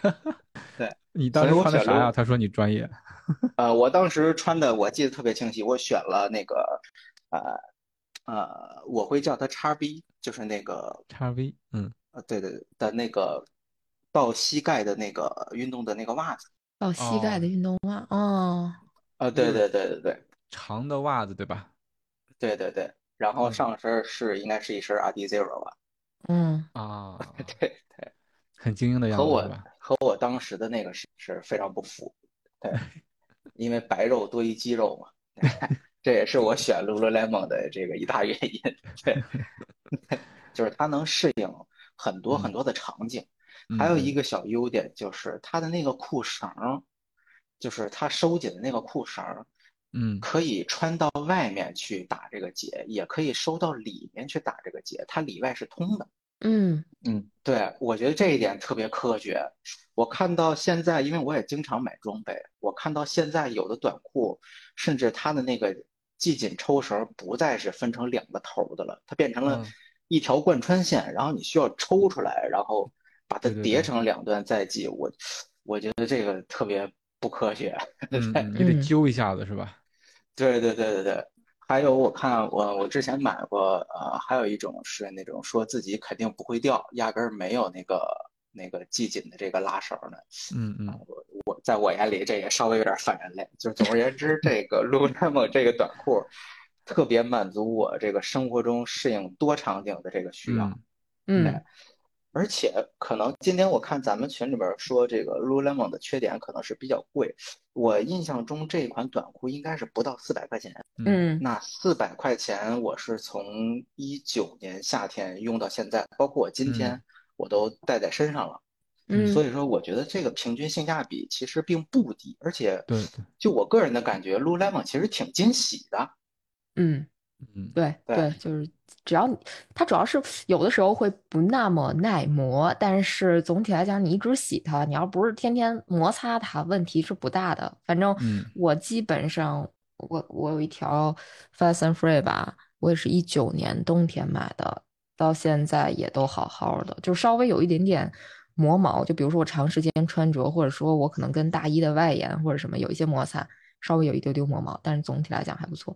”对你当时穿的啥呀？他说你专业。呃，我当时穿的我记得特别清晰，我选了那个，呃呃，我会叫它叉 V，就是那个叉 V，嗯，呃，对对的那个到膝盖的那个运动的那个袜子。到膝盖的运动袜，哦。啊，对对对对对，长的袜子对吧？对对对。然后上身是应该是一身 Adizero 吧？嗯啊，对对，很精英的样子，和我和我当时的那个是是非常不符，对，因为白肉多于肌肉嘛，这也是我选 Lululemon 的这个一大原因，对，就是它能适应很多很多的场景，还有一个小优点就是它的那个裤绳，就是它收紧的那个裤绳。嗯，可以穿到外面去打这个结，也可以收到里面去打这个结，它里外是通的。嗯嗯，对，我觉得这一点特别科学。我看到现在，因为我也经常买装备，我看到现在有的短裤，甚至它的那个系紧抽绳不再是分成两个头的了，它变成了一条贯穿线，然后你需要抽出来，然后把它叠成两段再系，我我觉得这个特别不科学。嗯，你得揪一下子是吧？对对对对对。还有我看我我之前买过，呃，还有一种是那种说自己肯定不会掉，压根儿没有那个那个系紧的这个拉绳的。嗯嗯。我我在我眼里这也稍微有点反人类。就总而言之，这个 Lululemon 这个短裤。特别满足我这个生活中适应多场景的这个需要，嗯，而且可能今天我看咱们群里边说这个 Lululemon 的缺点可能是比较贵，我印象中这款短裤应该是不到四百块钱，嗯，那四百块钱我是从一九年夏天用到现在，包括我今天我都带在身上了，嗯，所以说我觉得这个平均性价比其实并不低，而且对，就我个人的感觉，Lululemon 其实挺惊喜的。嗯嗯，对对，就是只要你，它主要是有的时候会不那么耐磨，但是总体来讲，你一直洗它，你要不是天天摩擦它，问题是不大的。反正我基本上，我我有一条 Fast and Free 吧，我也是一九年冬天买的，到现在也都好好的，就稍微有一点点磨毛，就比如说我长时间穿着，或者说我可能跟大衣的外沿或者什么有一些摩擦，稍微有一丢丢磨毛，但是总体来讲还不错。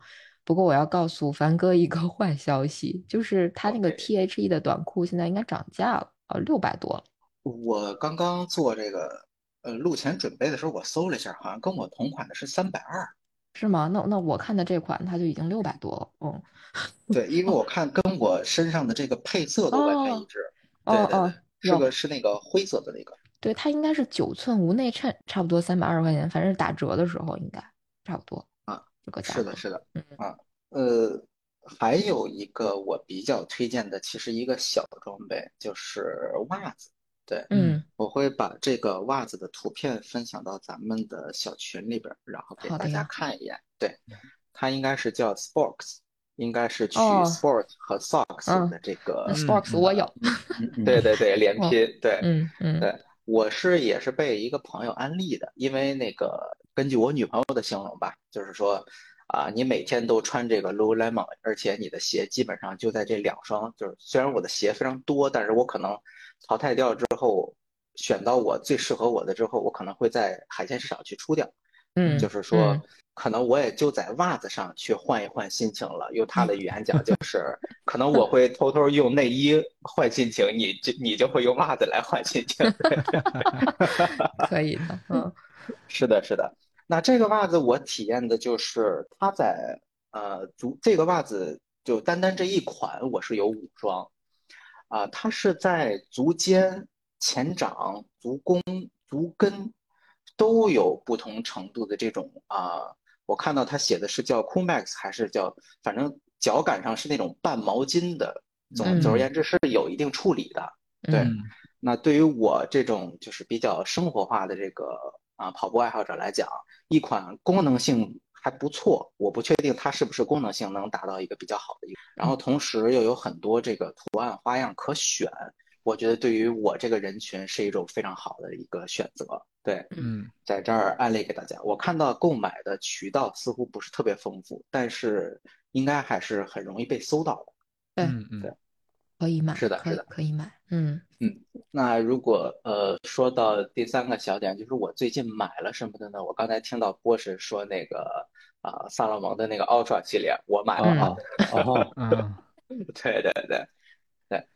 不过我要告诉凡哥一个 坏消息，就是他那个 T H E 的短裤现在应该涨价了，呃，六百多了。我刚刚做这个呃录前准备的时候，我搜了一下，好像跟我同款的是三百二，是吗？那那我看的这款它就已经六百多了。嗯，对，因为我 看跟我身上的这个配色都完全一致。哦哦，是个是那个灰色的那个。对，它应该是九寸无内衬，差不多三百二十块钱，反正打折的时候应该差不多。是的，是的，啊，呃，还有一个我比较推荐的，其实一个小装备就是袜子，对，嗯，我会把这个袜子的图片分享到咱们的小群里边，然后给大家看一眼。对，它应该是叫 Sports，应该是取 Sports 和 Socks 的这个 Sports，我有，对对对，连拼，对，嗯嗯，对，我是也是被一个朋友安利的，因为那个。根据我女朋友的形容吧，就是说，啊，你每天都穿这个 Lululemon，而且你的鞋基本上就在这两双。就是虽然我的鞋非常多，但是我可能淘汰掉之后，选到我最适合我的之后，我可能会在海鲜市场去出掉。嗯，就是说，可能我也就在袜子上去换一换心情了。用他的语言讲，就是可能我会偷偷用内衣换心情，你就你就会用袜子来换心情。可以的，嗯。是的，是的。那这个袜子我体验的就是它在呃足这个袜子就单单这一款我是有五双，啊，它是在足尖、前掌、足弓、足跟都有不同程度的这种啊。我看到它写的是叫 Cool Max 还是叫反正脚感上是那种半毛巾的，总总而言之是有一定处理的。对，那对于我这种就是比较生活化的这个。啊，跑步爱好者来讲，一款功能性还不错，我不确定它是不是功能性能达到一个比较好的一个，然后同时又有很多这个图案花样可选，我觉得对于我这个人群是一种非常好的一个选择。对，嗯，在这儿安利给大家，我看到购买的渠道似乎不是特别丰富，但是应该还是很容易被搜到的。嗯，对。可以买，是的，是的，可以买。嗯嗯，那如果呃说到第三个小点，就是我最近买了什么的呢？我刚才听到波神说那个啊萨洛蒙的那个 Ultra 系列，我买了啊。哦，嗯，对对对对，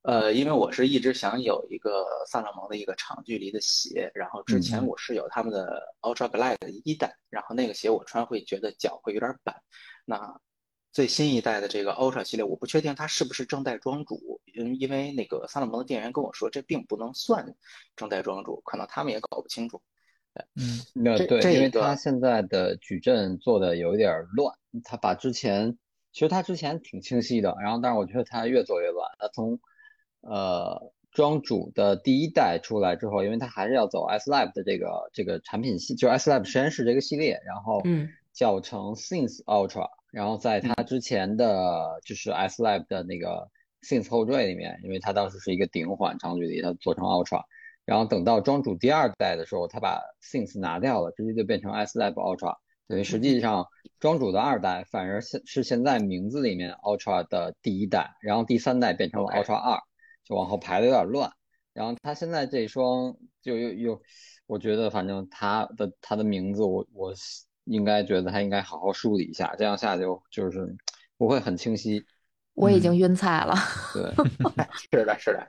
呃，因为我是一直想有一个萨洛蒙的一个长距离的鞋，然后之前我是有他们的 Ultra Glide 一代，然后那个鞋我穿会觉得脚会有点板，那。最新一代的这个 Ultra 系列，我不确定它是不是正代庄主，因因为那个萨洛蒙的店员跟我说，这并不能算正代庄主，可能他们也搞不清楚。嗯，那对，因为他现在的矩阵做的有一点乱，他把之前其实他之前挺清晰的，然后但是我觉得他越做越乱。他从呃庄主的第一代出来之后，因为他还是要走 S Lab 的这个这个产品系，就 S Lab 实验室这个系列，然后叫成 Since Ultra。然后在他之前的就是 S Lab 的那个 Since 后缀里面，因为它当时是一个顶缓长距离，它做成 Ultra。然后等到庄主第二代的时候，他把 Since 拿掉了，直接就变成 S Lab Ultra。等于实际上庄主的二代反而现是现在名字里面 Ultra 的第一代，然后第三代变成了 Ultra 二，就往后排的有点乱。然后他现在这双就又又，我觉得反正他的他的名字，我我应该觉得他应该好好梳理一下，这样下就就是不会很清晰。我已经晕菜了。对，是的，是的。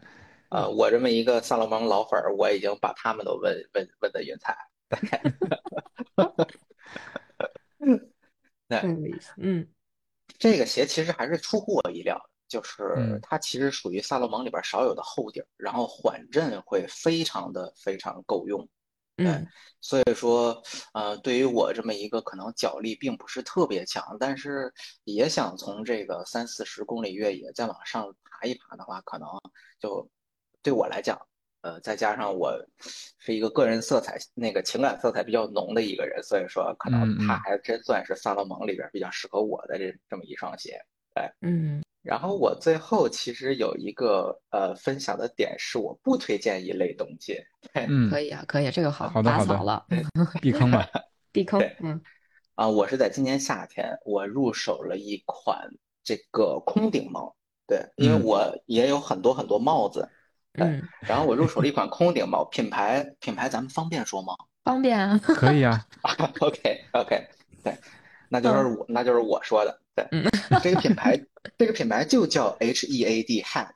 呃，我这么一个萨洛蒙老粉儿，我已经把他们都问问问的晕菜。对，嗯，这个鞋其实还是出乎我意料的，就是它其实属于萨洛蒙里边少有的厚底儿，然后缓震会非常的非常够用。嗯，所以说，呃，对于我这么一个可能脚力并不是特别强，但是也想从这个三四十公里越野再往上爬一爬的话，可能就对我来讲。呃，再加上我是一个个人色彩、那个情感色彩比较浓的一个人，所以说可能它还真算是萨洛蒙里边比较适合我的这这么一双鞋。对，嗯。然后我最后其实有一个呃分享的点是，我不推荐一类东西。嗯，可以啊，可以，这个好，好的，好的，避坑吧，避坑。嗯。啊，我是在今年夏天，我入手了一款这个空顶帽。对，因为我也有很多很多帽子。嗯，然后我入手了一款空顶帽，品牌品牌咱们方便说吗？方便啊，可以啊。OK OK，对，那就是我那就是我说的，对，这个品牌这个品牌就叫 H E A D Head，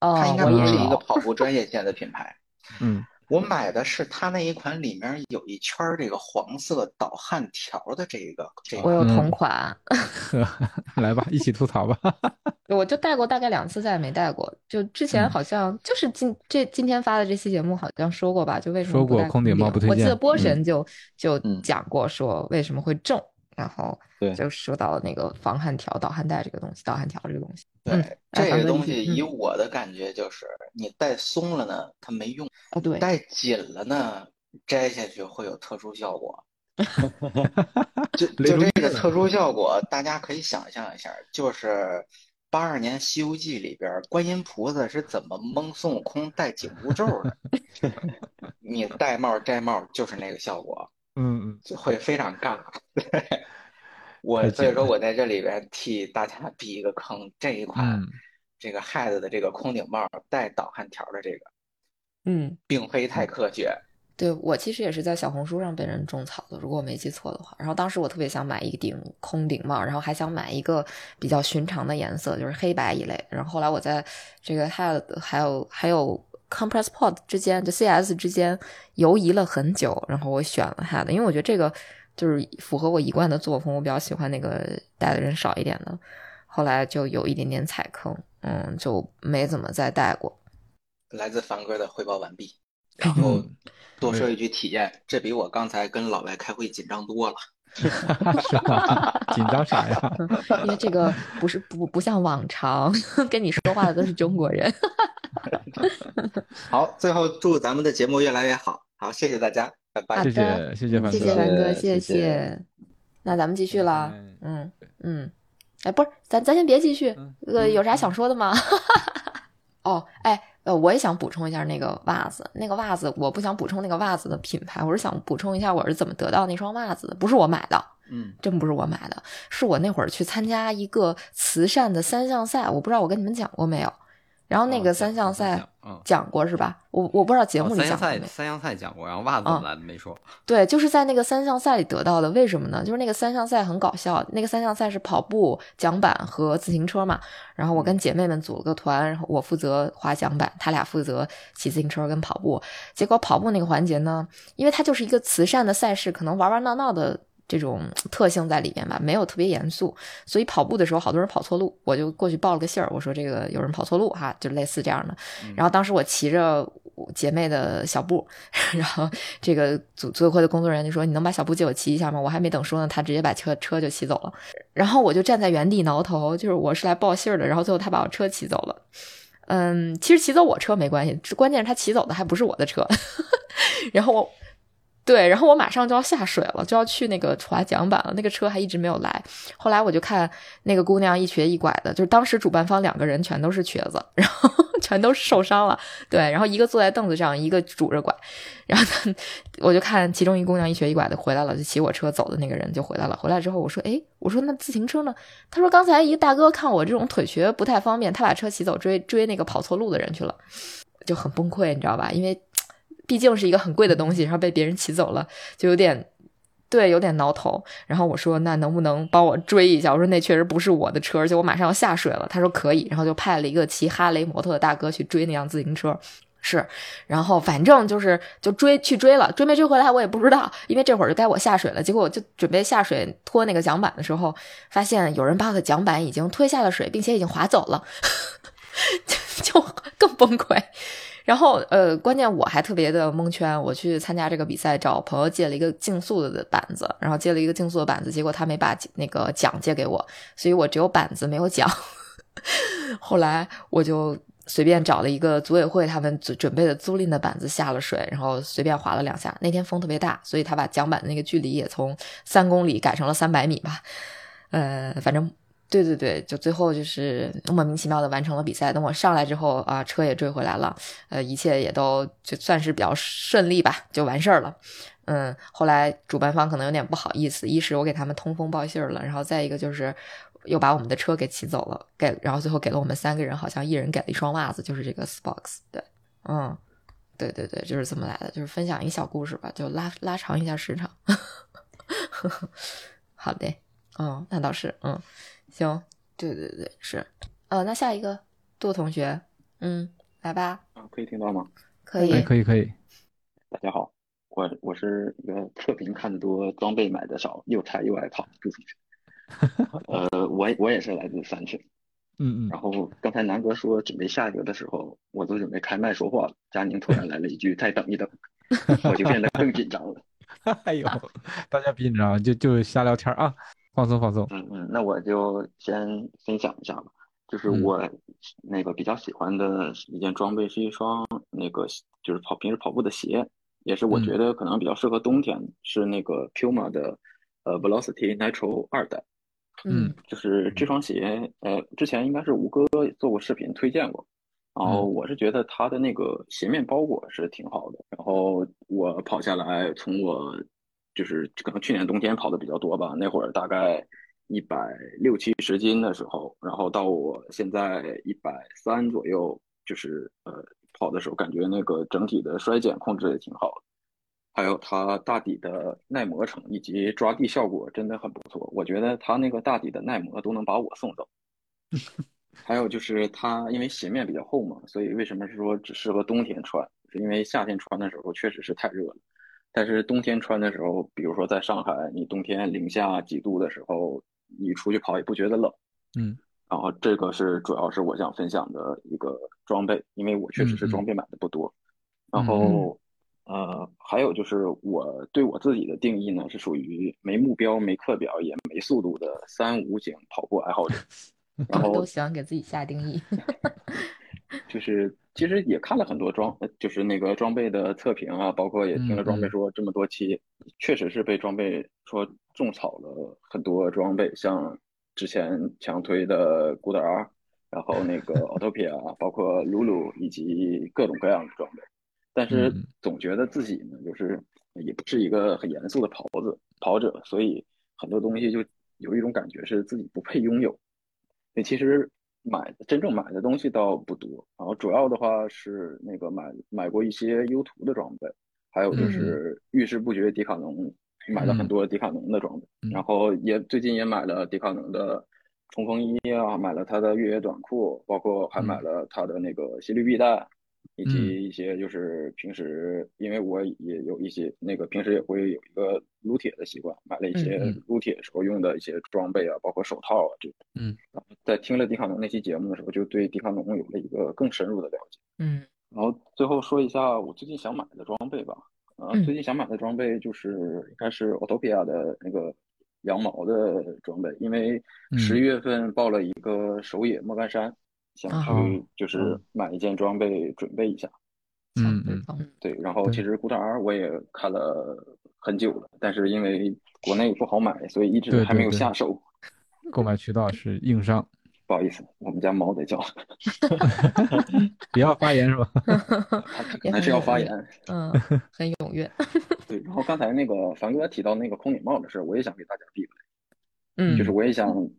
它应该不是一个跑步专业线的品牌。嗯。我买的是它那一款，里面有一圈这个黄色导汗条的这个。这个我有同款。来吧，一起吐槽吧。我就戴过大概两次，再也没戴过。就之前好像就是今这今天发的这期节目好像说过吧？就为什么说过空顶帽不推荐？我记得波神就就讲过说为什么会重。然后对，就说到了那个防汗条、导汗带这个东西，导汗条这个东西。对，这个东西以我的感觉就是，你戴松了呢，它没用；啊，对，戴紧了呢，摘下去会有特殊效果。就就这个特殊效果，大家可以想象一下，就是八二年《西游记》里边观音菩萨是怎么蒙孙悟空戴紧箍咒的。你戴帽摘帽就是那个效果。嗯嗯，就会非常尬。我所以说，我在这里边替大家避一个坑，这一款这个 Head 的这个空顶帽带导汗条的这个，嗯，并非太科学。对我其实也是在小红书上被人种草的，如果我没记错的话。然后当时我特别想买一顶空顶帽，然后还想买一个比较寻常的颜色，就是黑白一类。然后后来我在这个 Head 还有还有。Compress Pod 之间，就 CS 之间游移了很久，然后我选了 Head，因为我觉得这个就是符合我一贯的作风，我比较喜欢那个带的人少一点的。后来就有一点点踩坑，嗯，就没怎么再带过。来自凡哥的汇报完毕，然后多说一句体验，这比我刚才跟老白开会紧张多了。是吧？紧张啥呀？因为这个不是不不像往常 跟你说话的都是中国人。好，最后祝咱们的节目越来越好。好，谢谢大家，拜拜。谢谢谢谢凡哥，谢谢凡哥，谢谢。那咱们继续了。嗯嗯，哎，不是，咱咱先别继续。呃，有啥想说的吗？哦，哎。呃，我也想补充一下那个袜子，那个袜子我不想补充那个袜子的品牌，我是想补充一下我是怎么得到那双袜子的，不是我买的，嗯，真不是我买的，是我那会儿去参加一个慈善的三项赛，我不知道我跟你们讲过没有。然后那个三项赛讲过是吧？我我不知道节目里讲过没。三项赛讲过，然后袜子来的没说。对，就是在那个三项赛里得到的。为什么呢？就是那个三项赛很搞笑。那个三项赛是跑步、桨板和自行车嘛。然后我跟姐妹们组了个团，然后我负责滑桨板，他俩负责骑自行车跟跑步。结果跑步那个环节呢，因为它就是一个慈善的赛事，可能玩玩闹闹的。这种特性在里面吧，没有特别严肃，所以跑步的时候好多人跑错路，我就过去报了个信儿，我说这个有人跑错路哈，就类似这样的。然后当时我骑着姐妹的小布，然后这个组组委会的工作人员就说：“你能把小布借我骑一下吗？”我还没等说呢，他直接把车车就骑走了。然后我就站在原地挠头，就是我是来报信儿的。然后最后他把我车骑走了。嗯，其实骑走我车没关系，关键是他骑走的还不是我的车。然后我。对，然后我马上就要下水了，就要去那个滑桨板了，那个车还一直没有来。后来我就看那个姑娘一瘸一拐的，就是当时主办方两个人全都是瘸子，然后 全都受伤了。对，然后一个坐在凳子上，一个拄着拐。然后我就看其中一姑娘一瘸一拐的回来了，就骑我车走的那个人就回来了。回来之后我说：“哎，我说那自行车呢？”他说：“刚才一个大哥看我这种腿瘸不太方便，他把车骑走追追那个跑错路的人去了。”就很崩溃，你知道吧？因为毕竟是一个很贵的东西，然后被别人骑走了，就有点。对，有点挠头。然后我说：“那能不能帮我追一下？”我说：“那确实不是我的车，而且我马上要下水了。”他说：“可以。”然后就派了一个骑哈雷摩托的大哥去追那辆自行车。是，然后反正就是就追去追了，追没追回来我也不知道，因为这会儿就该我下水了。结果我就准备下水拖那个桨板的时候，发现有人把我的桨板已经推下了水，并且已经划走了，就更崩溃。然后，呃，关键我还特别的蒙圈。我去参加这个比赛，找朋友借了一个竞速的板子，然后借了一个竞速的板子，结果他没把那个奖借给我，所以我只有板子没有奖。后来我就随便找了一个组委会他们准准备的租赁的板子下了水，然后随便划了两下。那天风特别大，所以他把桨板的那个距离也从三公里改成了三百米吧。呃，反正。对对对，就最后就是莫名其妙的完成了比赛。等我上来之后啊，车也追回来了，呃，一切也都就算是比较顺利吧，就完事儿了。嗯，后来主办方可能有点不好意思，一是我给他们通风报信了，然后再一个就是又把我们的车给骑走了，给然后最后给了我们三个人，好像一人给了一双袜子，就是这个 Spox。对，嗯，对对对，就是这么来的，就是分享一小故事吧，就拉拉长一下时长。好的，嗯，那倒是，嗯。行，对对对，是，呃，那下一个杜同学，嗯，来吧，啊，可以听到吗？可以，可以，可以。大家好，我我是一个测评看的多，装备买的少，又菜又爱跑杜同学。呃，我我也是来自三群，嗯嗯。然后刚才南哥说准备下一个的时候，我都准备开麦说话了，佳宁突然来了一句“再等一等 ”，我就变得更紧张了。哎呦，大家别紧张，就就瞎聊天啊。放松放松，嗯嗯，那我就先分享一下吧。就是我那个比较喜欢的一件装备是一双那个就是跑平时跑步的鞋，也是我觉得可能比较适合冬天，是那个 Puma 的呃 Velocity Nitro 二代。嗯，就是这双鞋，呃，之前应该是吴哥做过视频推荐过，然后我是觉得它的那个鞋面包裹是挺好的，然后我跑下来从我。就是可能去年冬天跑的比较多吧，那会儿大概一百六七十斤的时候，然后到我现在一百三左右，就是呃跑的时候感觉那个整体的衰减控制也挺好的，还有它大底的耐磨程以及抓地效果真的很不错，我觉得它那个大底的耐磨都能把我送走。还有就是它因为鞋面比较厚嘛，所以为什么是说只适合冬天穿？是因为夏天穿的时候确实是太热了。但是冬天穿的时候，比如说在上海，你冬天零下几度的时候，你出去跑也不觉得冷。嗯，然后这个是主要是我想分享的一个装备，因为我确实是装备买的不多。然后，呃，还有就是我对我自己的定义呢，是属于没目标、没课表、也没速度的三五型跑步爱好者。然后都喜欢给自己下定义。就是其实也看了很多装，就是那个装备的测评啊，包括也听了装备说这么多期，确实是被装备说种草了很多装备，像之前强推的 Good R，然后那个 Autopia，包括 Lulu 以及各种各样的装备，但是总觉得自己呢，就是也不是一个很严肃的跑子跑者，所以很多东西就有一种感觉是自己不配拥有。那其实。买真正买的东西倒不多，然后主要的话是那个买买过一些优图的装备，还有就是遇事不决迪卡侬买了很多迪卡侬的装备，然后也最近也买了迪卡侬的冲锋衣啊，买了它的越野短裤，包括还买了它的那个心率臂带。以及一些就是平时，因为我也有一些那个平时也会有一个撸铁的习惯，买了一些撸铁时候用的一些装备啊，包括手套啊这种。嗯，在听了迪卡侬那期节目的时候，就对迪卡侬有了一个更深入的了解。嗯，然后最后说一下我最近想买的装备吧。啊，最近想买的装备就是应该是 Autopia 的那个羊毛的装备，因为十一月份报了一个首野莫干山。想去就是买一件装备准备一下，嗯嗯对，然后其实古塔 R 我也看了很久了，但是因为国内不好买，所以一直还没有下手。购买渠道是硬伤，不好意思，我们家猫在叫，不要发言是吧？还是要发言，嗯，很踊跃。对，然后刚才那个凡哥提到那个空顶帽的事，我也想给大家避雷，嗯，就是我也想。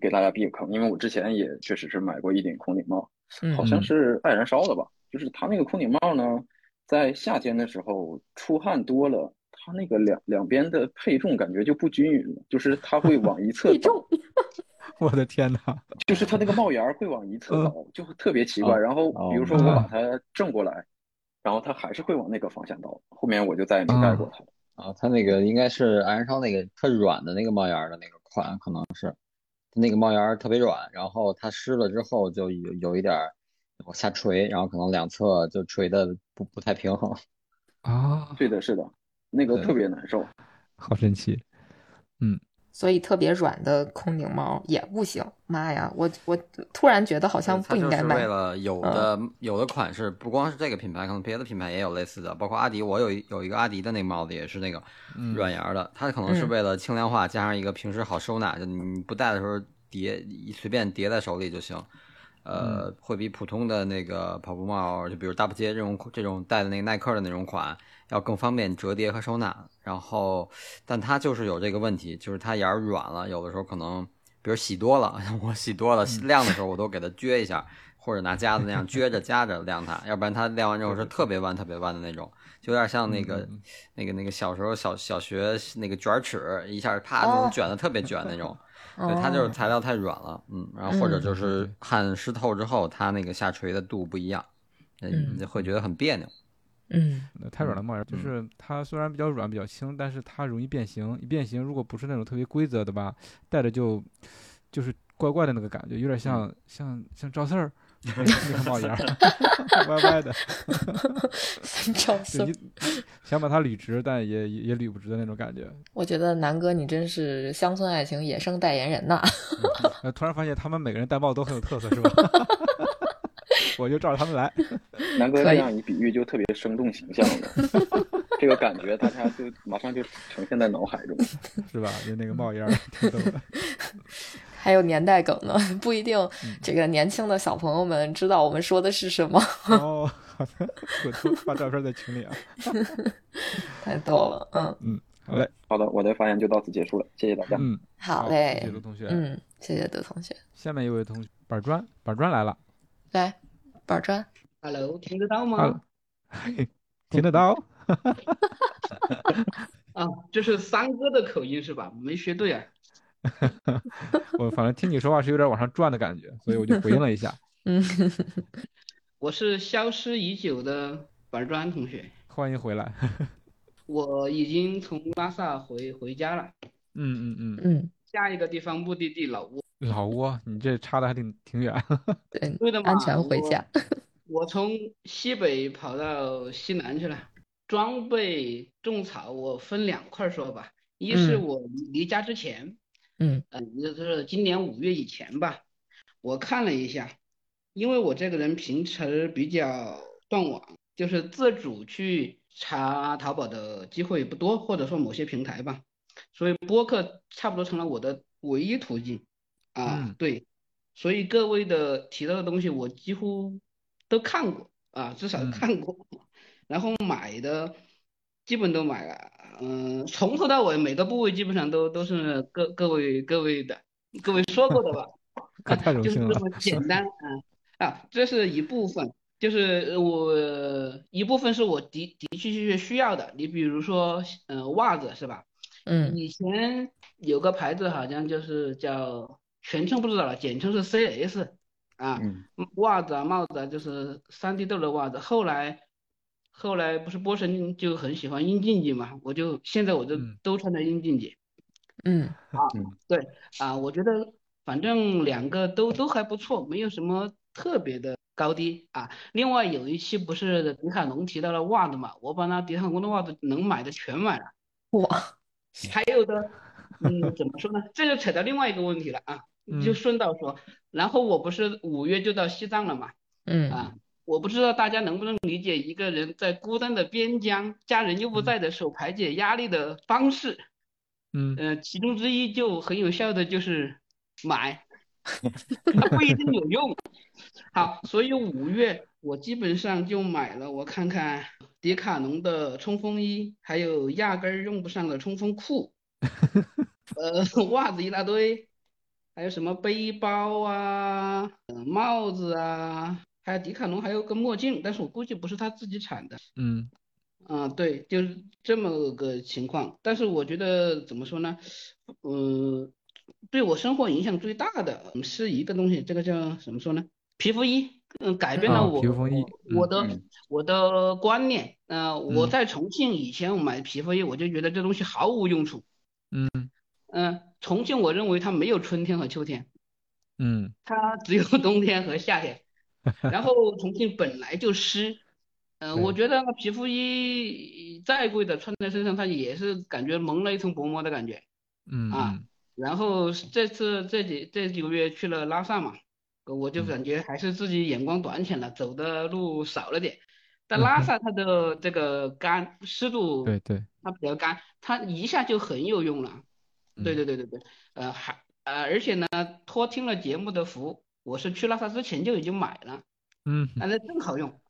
给大家避个坑，因为我之前也确实是买过一顶空顶帽，好像是爱燃烧的吧，就是它那个空顶帽呢，在夏天的时候出汗多了，它那个两两边的配重感觉就不均匀了，就是它会往一侧倒。我的天哪！就是它那个帽檐会往一侧倒，就特别奇怪。然后比如说我把它正过来，然后它还是会往那个方向倒。后面我就再也没戴过它了。啊，它那个应该是燃烧那个特软的那个帽檐的那个款，可能是那个帽檐特别软，然后它湿了之后就有有一点往下垂，然后可能两侧就垂的不不太平衡。啊，对的，是的，那个特别难受，好神奇。嗯。所以特别软的空顶帽也不行，妈呀！我我突然觉得好像不应该买。为了有的有的款式，不光是这个品牌，可能别的品牌也有类似的，包括阿迪，我有有一个阿迪的那个帽子也是那个软檐的，它可能是为了轻量化，加上一个平时好收纳，就你不戴的时候叠随便叠在手里就行。呃，会比普通的那个跑步帽，就比如大步街这种这种戴的那个耐克的那种款。要更方便折叠和收纳，然后，但它就是有这个问题，就是它眼儿软了，有的时候可能，比如洗多了，我洗多了晾的时候，我都给它撅一下，或者拿夹子那样撅着 夹着晾它，要不然它晾完之后是特别弯、特别弯的那种，就有点像那个、那个、那个小时候小小学那个卷尺，一下啪那种卷的特别卷那种，对，它就是材料太软了，嗯，然后或者就是汗湿透之后，它那个下垂的度不一样，嗯，会觉得很别扭。嗯，太软的帽檐就是它虽然比较软比较轻，但是它容易变形。一变形，如果不是那种特别规则的吧，戴着就就是怪怪的那个感觉，有点像像像赵四儿 那个帽檐，歪歪的。赵 四儿想把它捋直，但也也捋不直的那种感觉。我觉得南哥你真是乡村爱情野生代言人呐！突然发现他们每个人戴帽都很有特色，是吧？我就照着他们来。南哥这样一比喻就特别生动形象了，这个感觉大家就马上就呈现在脑海中，是吧？就那个冒烟，还有年代梗呢，不一定这个年轻的小朋友们知道我们说的是什么。哦，好的，我发照片在群里啊。太逗了，嗯嗯，好嘞，好的，我的发言就到此结束了，谢谢大家。嗯，好嘞，谢谢德同学，嗯，谢谢德同学。下面一位同学板砖，板砖来了，来。板砖，Hello，听得到吗？听得到。啊，这是三哥的口音是吧？没学对啊。我反正听你说话是有点往上转的感觉，所以我就回应了一下。嗯，我是消失已久的板砖同学，欢迎回来。我已经从拉萨回回家了。嗯嗯嗯嗯。下一个地方目的地老挝。老挝，你这差的还挺挺远。对，对的嘛，安全回家。我从西北跑到西南去了。装备种草，我分两块说吧。一是我离家之前，嗯嗯，就是今年五月以前吧。我看了一下，因为我这个人平时比较断网，就是自主去查淘宝的机会不多，或者说某些平台吧，所以播客差不多成了我的唯一途径。啊，对，所以各位的提到的东西我几乎都看过啊，至少看过，然后买的基本都买了，嗯，从头到尾每个部位基本上都都是各各位各位的各位说过的吧，就是这么简单 啊啊，这是一部分，就是我一部分是我的的确确需要的，你比如说嗯袜子是吧？嗯，以前有个牌子好像就是叫。全称不知道了，简称是 CS 啊，袜子啊帽子啊，就是三 D 豆的袜子。后来后来不是波神就很喜欢英竞技嘛，我就现在我就都穿的英竞技。嗯，啊，对啊，我觉得反正两个都都还不错，没有什么特别的高低啊。另外有一期不是迪卡侬提到了袜子嘛，我把那迪卡侬的袜子能买的全买了。哇，还有的，嗯，怎么说呢？这就扯到另外一个问题了啊。就顺道说，然后我不是五月就到西藏了嘛，嗯啊，我不知道大家能不能理解一个人在孤单的边疆，家人又不在的时候排解压力的方式，嗯呃，其中之一就很有效的就是买，它不一定有用。好，所以五月我基本上就买了，我看看迪卡侬的冲锋衣，还有压根儿用不上的冲锋裤，呃，袜子一大堆。还有什么背包啊、帽子啊，还有迪卡侬还有个墨镜，但是我估计不是他自己产的。嗯，啊，对，就是这么个情况。但是我觉得怎么说呢？嗯，对我生活影响最大的是一个东西，这个叫怎么说呢？皮肤衣，嗯，改变了我我的我的观念。呃，我在重庆以前我买皮肤衣，我就觉得这东西毫无用处。嗯嗯，重庆我认为它没有春天和秋天。嗯，它 只有冬天和夏天。然后重庆本来就湿，嗯，我觉得那皮肤衣再贵的穿在身上，它也是感觉蒙了一层薄膜的感觉。嗯啊，然后这次这几这几个月去了拉萨嘛，我就感觉还是自己眼光短浅了，走的路少了点。但拉萨它的这个干湿度，对对，它比较干，它一下就很有用了。对对对对对，呃还呃而且呢托听了节目的福。我是去拉萨之前就已经买了，嗯，那正好用，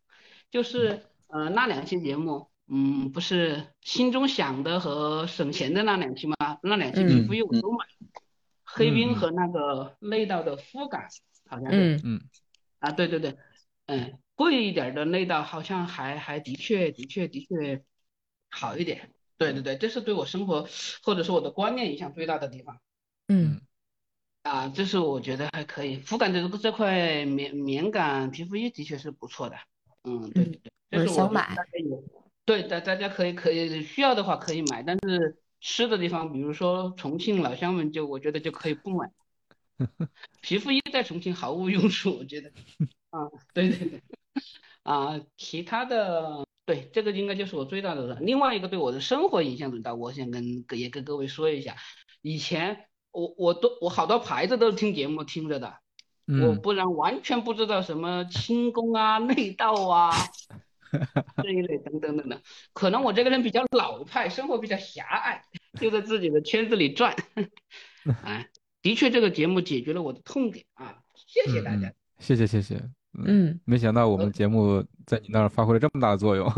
就是呃那两期节目，嗯，不是心中想的和省钱的那两期吗？那两期皮肤衣我都买，黑冰和那个内道的肤感好像是，嗯。嗯，啊对对对，嗯，贵一点的内道好像还还的确的确的确好一点，对对对，这是对我生活或者说我的观念影响最大的地方，嗯。啊，这是我觉得还可以，肤感这个这块棉棉感皮肤衣的确是不错的，嗯，对对对，这是想买，对，大大家可以可以需要的话可以买，但是吃的地方，比如说重庆老乡们就我觉得就可以不买，皮肤衣在重庆毫无用处，我觉得，啊，对对对，啊，其他的对这个应该就是我最大的，另外一个对我的生活影响很大，我想跟也跟各位说一下，以前。我我都我好多牌子都是听节目听着的，我不然完全不知道什么轻功啊、内道啊 这一类等等等等。可能我这个人比较老派，生活比较狭隘，就在自己的圈子里转。哎，的确这个节目解决了我的痛点啊！谢谢大家，谢谢谢谢。嗯，没想到我们节目在你那儿发挥了这么大的作用。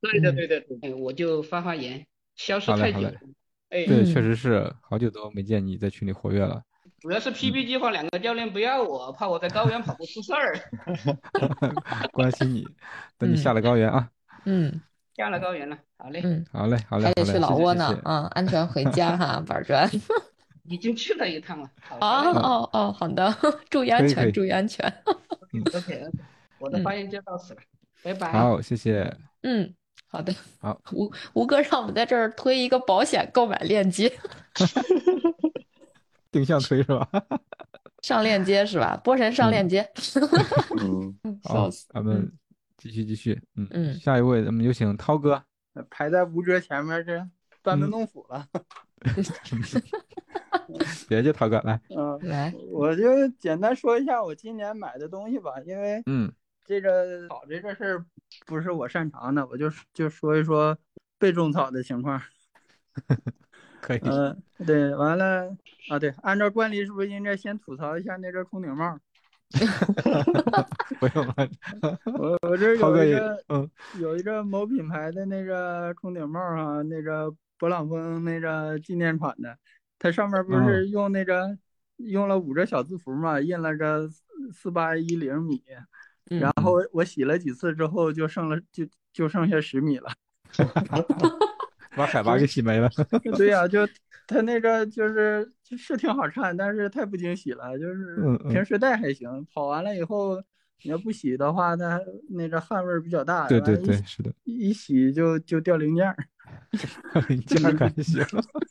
对的 对的对，我就发发言，消失太久。对，确实是好久都没见你在群里活跃了。主要是 PB 计划两个教练不要我，怕我在高原跑步出事儿。关心你，等你下了高原啊。嗯，下了高原了，好嘞。嗯，好嘞，好嘞。还得去老挝呢，啊，安全回家哈，板砖。已经去了一趟了。哦哦哦，好的，注意安全，注意安全。OK，我的发言就到此了，拜拜。好，谢谢。嗯。好的，好，吴吴哥让我们在这儿推一个保险购买链接，定向推是吧？上链接是吧？波神上链接。嗯，好，咱们继续继续，嗯嗯，下一位，咱们有请涛哥，排在吴哲前面，这班门弄斧了。别介，涛哥来，嗯，来，我就简单说一下我今年买的东西吧，因为嗯。这个草这个事儿不是我擅长的，我就就说一说被种草的情况。可以。嗯，对，完了啊，对，按照惯例是不是应该先吐槽一下那个空顶帽？不用了。我我这有一个，嗯，有一个某品牌的那个空顶帽啊，那个勃朗峰那个纪念款的，它上面不是用那个用了五个小字符嘛，印了个四八一零米。然后我洗了几次之后，就剩了就就剩下十米了 把海拔给洗没了。对呀，就 它那个就是是挺好看，但是太不经洗了，就是平时戴还行，跑完了以后你要不洗的话，它那个汗味比较大。对对对，是的，一洗就就掉零件儿。零件还行。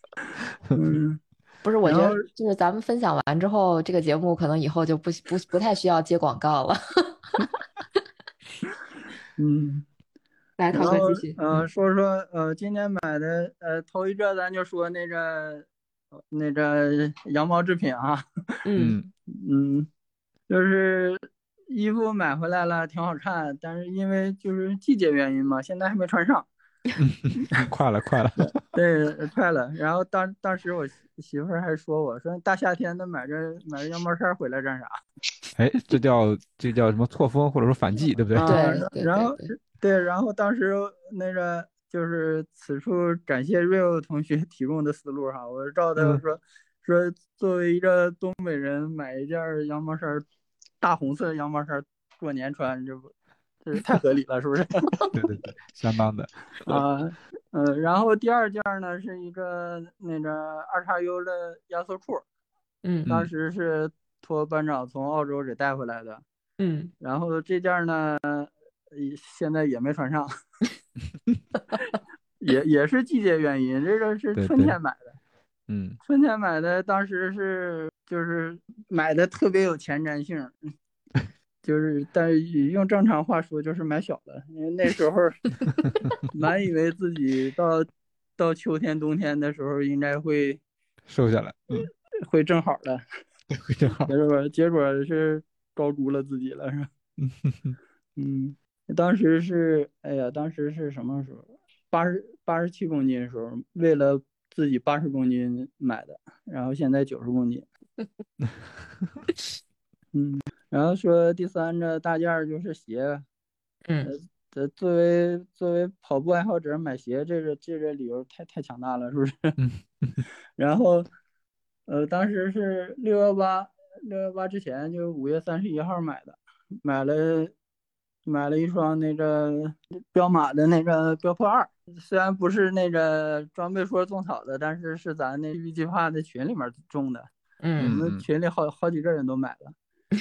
嗯，不是，我觉得就是咱们分享完之后，这个节目可能以后就不不不太需要接广告了。嗯，来，涛哥继续。嗯，说说呃，今年买的呃，头一个咱就说那个那个羊毛制品啊。嗯嗯，就是衣服买回来了，挺好看，但是因为就是季节原因嘛，现在还没穿上。快了，快了。对，快了。然后当当时我媳妇儿还说我说大夏天的买这买这羊毛衫回来干啥？哎，这叫这叫什么错峰或者说反季，对不对？对。然后对，然后当时那个就是此处感谢 Real 同学提供的思路哈，我照他说说作为一个东北人买一件羊毛衫，大红色羊毛衫过年穿，这不，这是太合理了，是不是？对对对，相当的啊，嗯，然后第二件呢是一个那个二叉 U 的压缩裤，嗯，当时是托班长从澳洲给带回来的，嗯，然后这件呢，现在也没穿上，也也是季节原因，这个是春天买的，嗯，春天买的，当时是就是买的特别有前瞻性。就是，但用正常话说就是买小了，因为那时候 满以为自己到到秋天冬天的时候应该会瘦下来，嗯，会正好的，会正好，结果结果是高估了自己了，是吧？嗯，当时是，哎呀，当时是什么时候？八十八十七公斤的时候，为了自己八十公斤买的，然后现在九十公斤，嗯。然后说第三个大件儿就是鞋，嗯，这，作为作为跑步爱好者买鞋，这个这个理由太太强大了，是不是？然后，呃，当时是六幺八，六幺八之前就五月三十一号买的，买了买了一双那个彪马的那个彪破二，虽然不是那个装备说种草的，但是是咱那预计划的群里面种的，嗯，我们群里好好几个人都买了。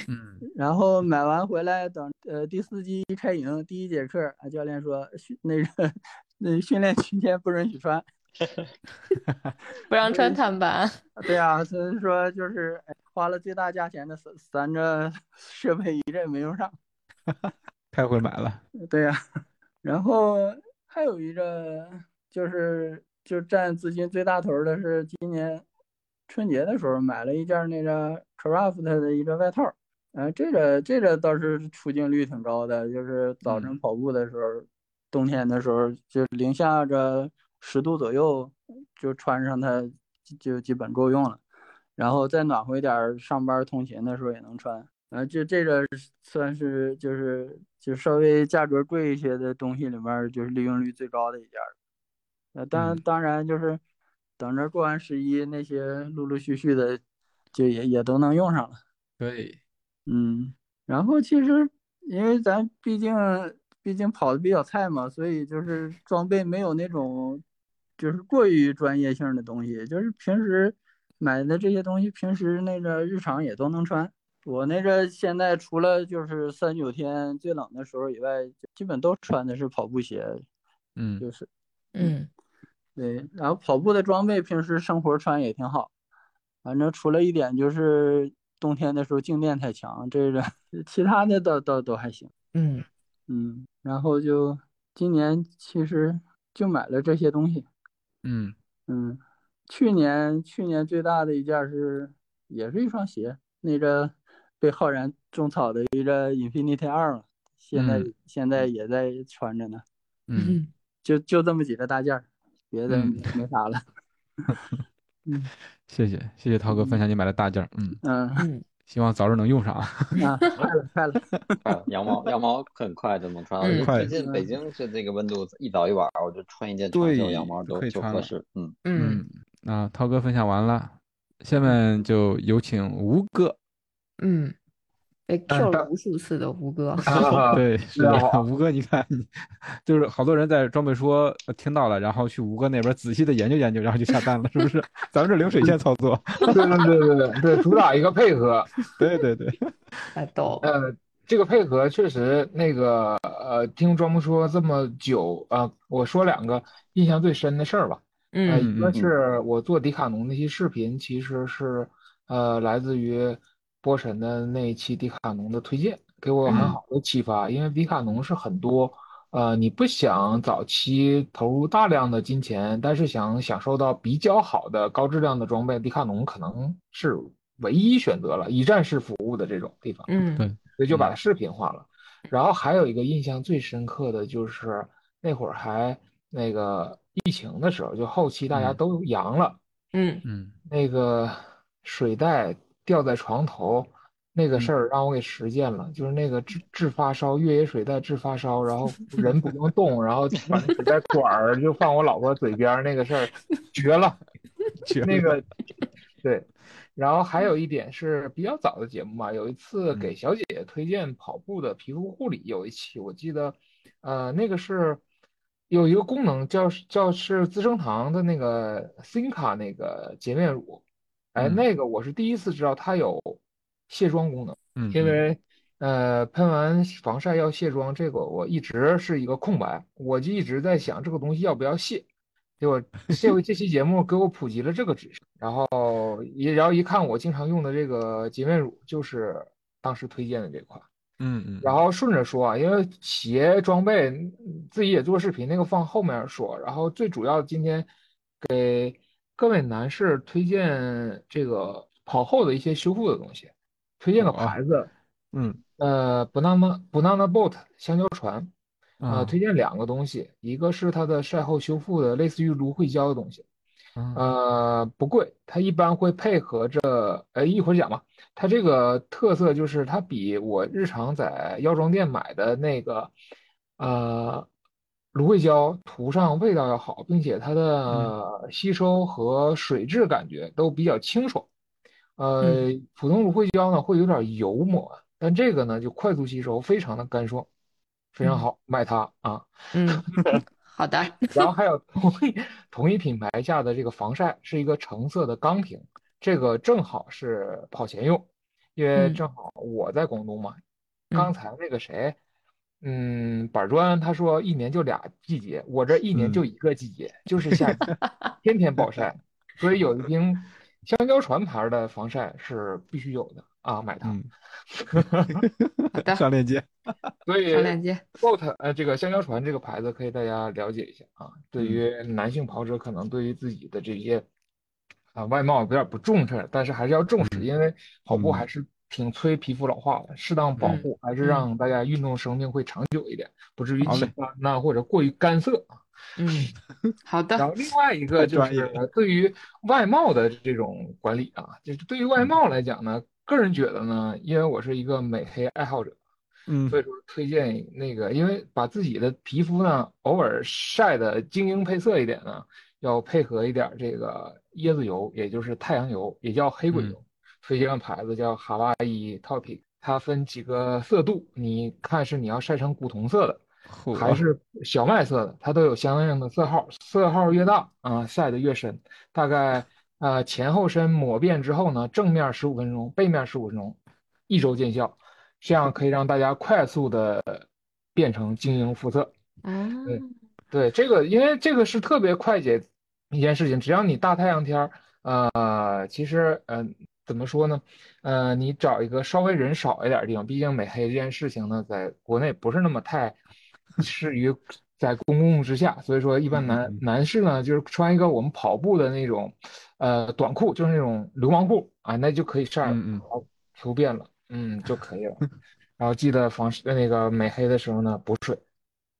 嗯，然后买完回来，等呃第四季开营第一节课，啊教练说训那个那训练期间不允许穿，不让穿碳板。对啊，所以说就是花了最大价钱的三三个设备一个也没用上，太会买了。对呀，然后还有一个就是就占资金最大头的是今年春节的时候买了一件那个 Craft 的一个外套。嗯，这个这个倒是出镜率挺高的，就是早晨跑步的时候，冬天的时候就零下个十度左右，就穿上它就基本够用了。然后再暖和一点，上班通勤的时候也能穿。啊，就这个算是就是就稍微价格贵一些的东西里面，就是利用率最高的一件。呃，当当然就是等着过完十一，那些陆陆续续的就也也都能用上了。对。嗯，然后其实因为咱毕竟毕竟跑的比较菜嘛，所以就是装备没有那种就是过于专业性的东西，就是平时买的这些东西，平时那个日常也都能穿。我那个现在除了就是三九天最冷的时候以外，基本都穿的是跑步鞋。嗯，就是嗯，对，然后跑步的装备平时生活穿也挺好，反正除了一点就是。冬天的时候静电太强，这个其他的倒倒都还行。嗯嗯，然后就今年其实就买了这些东西。嗯嗯，去年去年最大的一件是也是一双鞋，那个被浩然种草的一个 Infinity 二嘛，现在现在也在穿着呢。嗯，就就这么几个大件，别的没啥了。嗯。谢谢谢谢涛哥分享你买的大件儿，嗯嗯，希望早日能用上啊！快了快了，羊毛羊毛很快就能穿，最近北京是这个温度一早一晚，我就穿一件长袖羊毛都就合适。嗯嗯，那涛哥分享完了，下面就有请吴哥。嗯。被 Q 了无数次的吴哥，对，是的，吴哥，你看，就是好多人在装备说听到了，然后去吴哥那边仔细的研究研究，然后就下单了，是不是？咱们这流水线操作，对对对对对对，主打一个配合，对对对，太逗。呃，这个配合确实那个呃，听装不说这么久啊，我说两个印象最深的事儿吧。嗯，一个是我做迪卡侬那些视频，其实是呃来自于。波神的那一期迪卡侬的推荐给我很好的启发，因为迪卡侬是很多，呃，你不想早期投入大量的金钱，但是想享受到比较好的高质量的装备，迪卡侬可能是唯一选择了一站式服务的这种地方。嗯，对，所以就把它视频化了。然后还有一个印象最深刻的就是那会儿还那个疫情的时候，就后期大家都阳了，嗯嗯，那个水袋。吊在床头那个事儿让我给实践了，就是那个治治发烧，越野水袋治发烧，然后 人不用动，然后把那水袋管儿就放我老婆嘴边那个事儿，绝了，那个对，然后还有一点是比较早的节目嘛，有一次给小姐姐推荐跑步的皮肤护理，有一期我记得，呃，那个是有一个功能叫叫是资生堂的那个 Cinca 那个洁面乳，哎，那个我是第一次知道它有卸妆功能，嗯，因为呃喷完防晒要卸妆，这个我一直是一个空白，我就一直在想这个东西要不要卸。结果 这回这期节目给我普及了这个知识，然后一然后一看我经常用的这个洁面乳就是当时推荐的这款，嗯嗯，然后顺着说啊，因为鞋装备自己也做视频，那个放后面说，然后最主要今天给各位男士推荐这个跑后的一些修复的东西，推荐个牌子，嗯呃，banana banana boat 香蕉船。啊，推荐两个东西，一个是它的晒后修复的，类似于芦荟胶的东西，呃，不贵，它一般会配合着，呃，一会儿讲吧。它这个特色就是它比我日常在药妆店买的那个，呃，芦荟胶涂上味道要好，并且它的吸收和水质感觉都比较清爽。呃，普通芦荟胶呢会有点油抹，但这个呢就快速吸收，非常的干爽。非常好，买它啊。嗯，好的。然后还有同一同一品牌下的这个防晒，是一个橙色的钢瓶，这个正好是跑前用，因为正好我在广东嘛。刚才那个谁，嗯，板砖他说一年就俩季节，我这一年就一个季节，就是夏天，天天暴晒，所以有一瓶香蕉船牌的防晒是必须有的啊，买它。好的，上链接。所以上链接。Boat 呃，这个香蕉船这个牌子可以大家了解一下啊。对于男性跑者，可能对于自己的这些啊外貌有点不重视，但是还是要重视，因为跑步还是挺催皮肤老化的。适当保护还是让大家运动生命会长久一点，不至于起斑呐或者过于干涩啊。嗯，好的。然后另外一个就是对于外貌的这种管理啊，就是对于外貌来讲呢。个人觉得呢，因为我是一个美黑爱好者，嗯，所以说推荐那个，因为把自己的皮肤呢偶尔晒的晶莹配色一点呢，要配合一点这个椰子油，也就是太阳油，也叫黑鬼油。推荐牌子叫哈瓦伊 Topic，它分几个色度，你看是你要晒成古铜色的，还是小麦色的，它都有相应的色号，色号越大啊，晒得越深，大概。呃，前后身抹遍之后呢，正面十五分钟，背面十五分钟，一周见效，这样可以让大家快速的变成晶莹肤色。啊，对，对，这个因为这个是特别快捷一件事情，只要你大太阳天儿，呃，其实呃，怎么说呢？呃，你找一个稍微人少一点的地方，毕竟美黑这件事情呢，在国内不是那么太适于。在公共之下，所以说一般男男士呢，就是穿一个我们跑步的那种，呃，短裤，就是那种流氓裤啊，那就可以晒，嗯嗯，涂遍了，嗯就可以了。然后记得防那个美黑的时候呢，补水。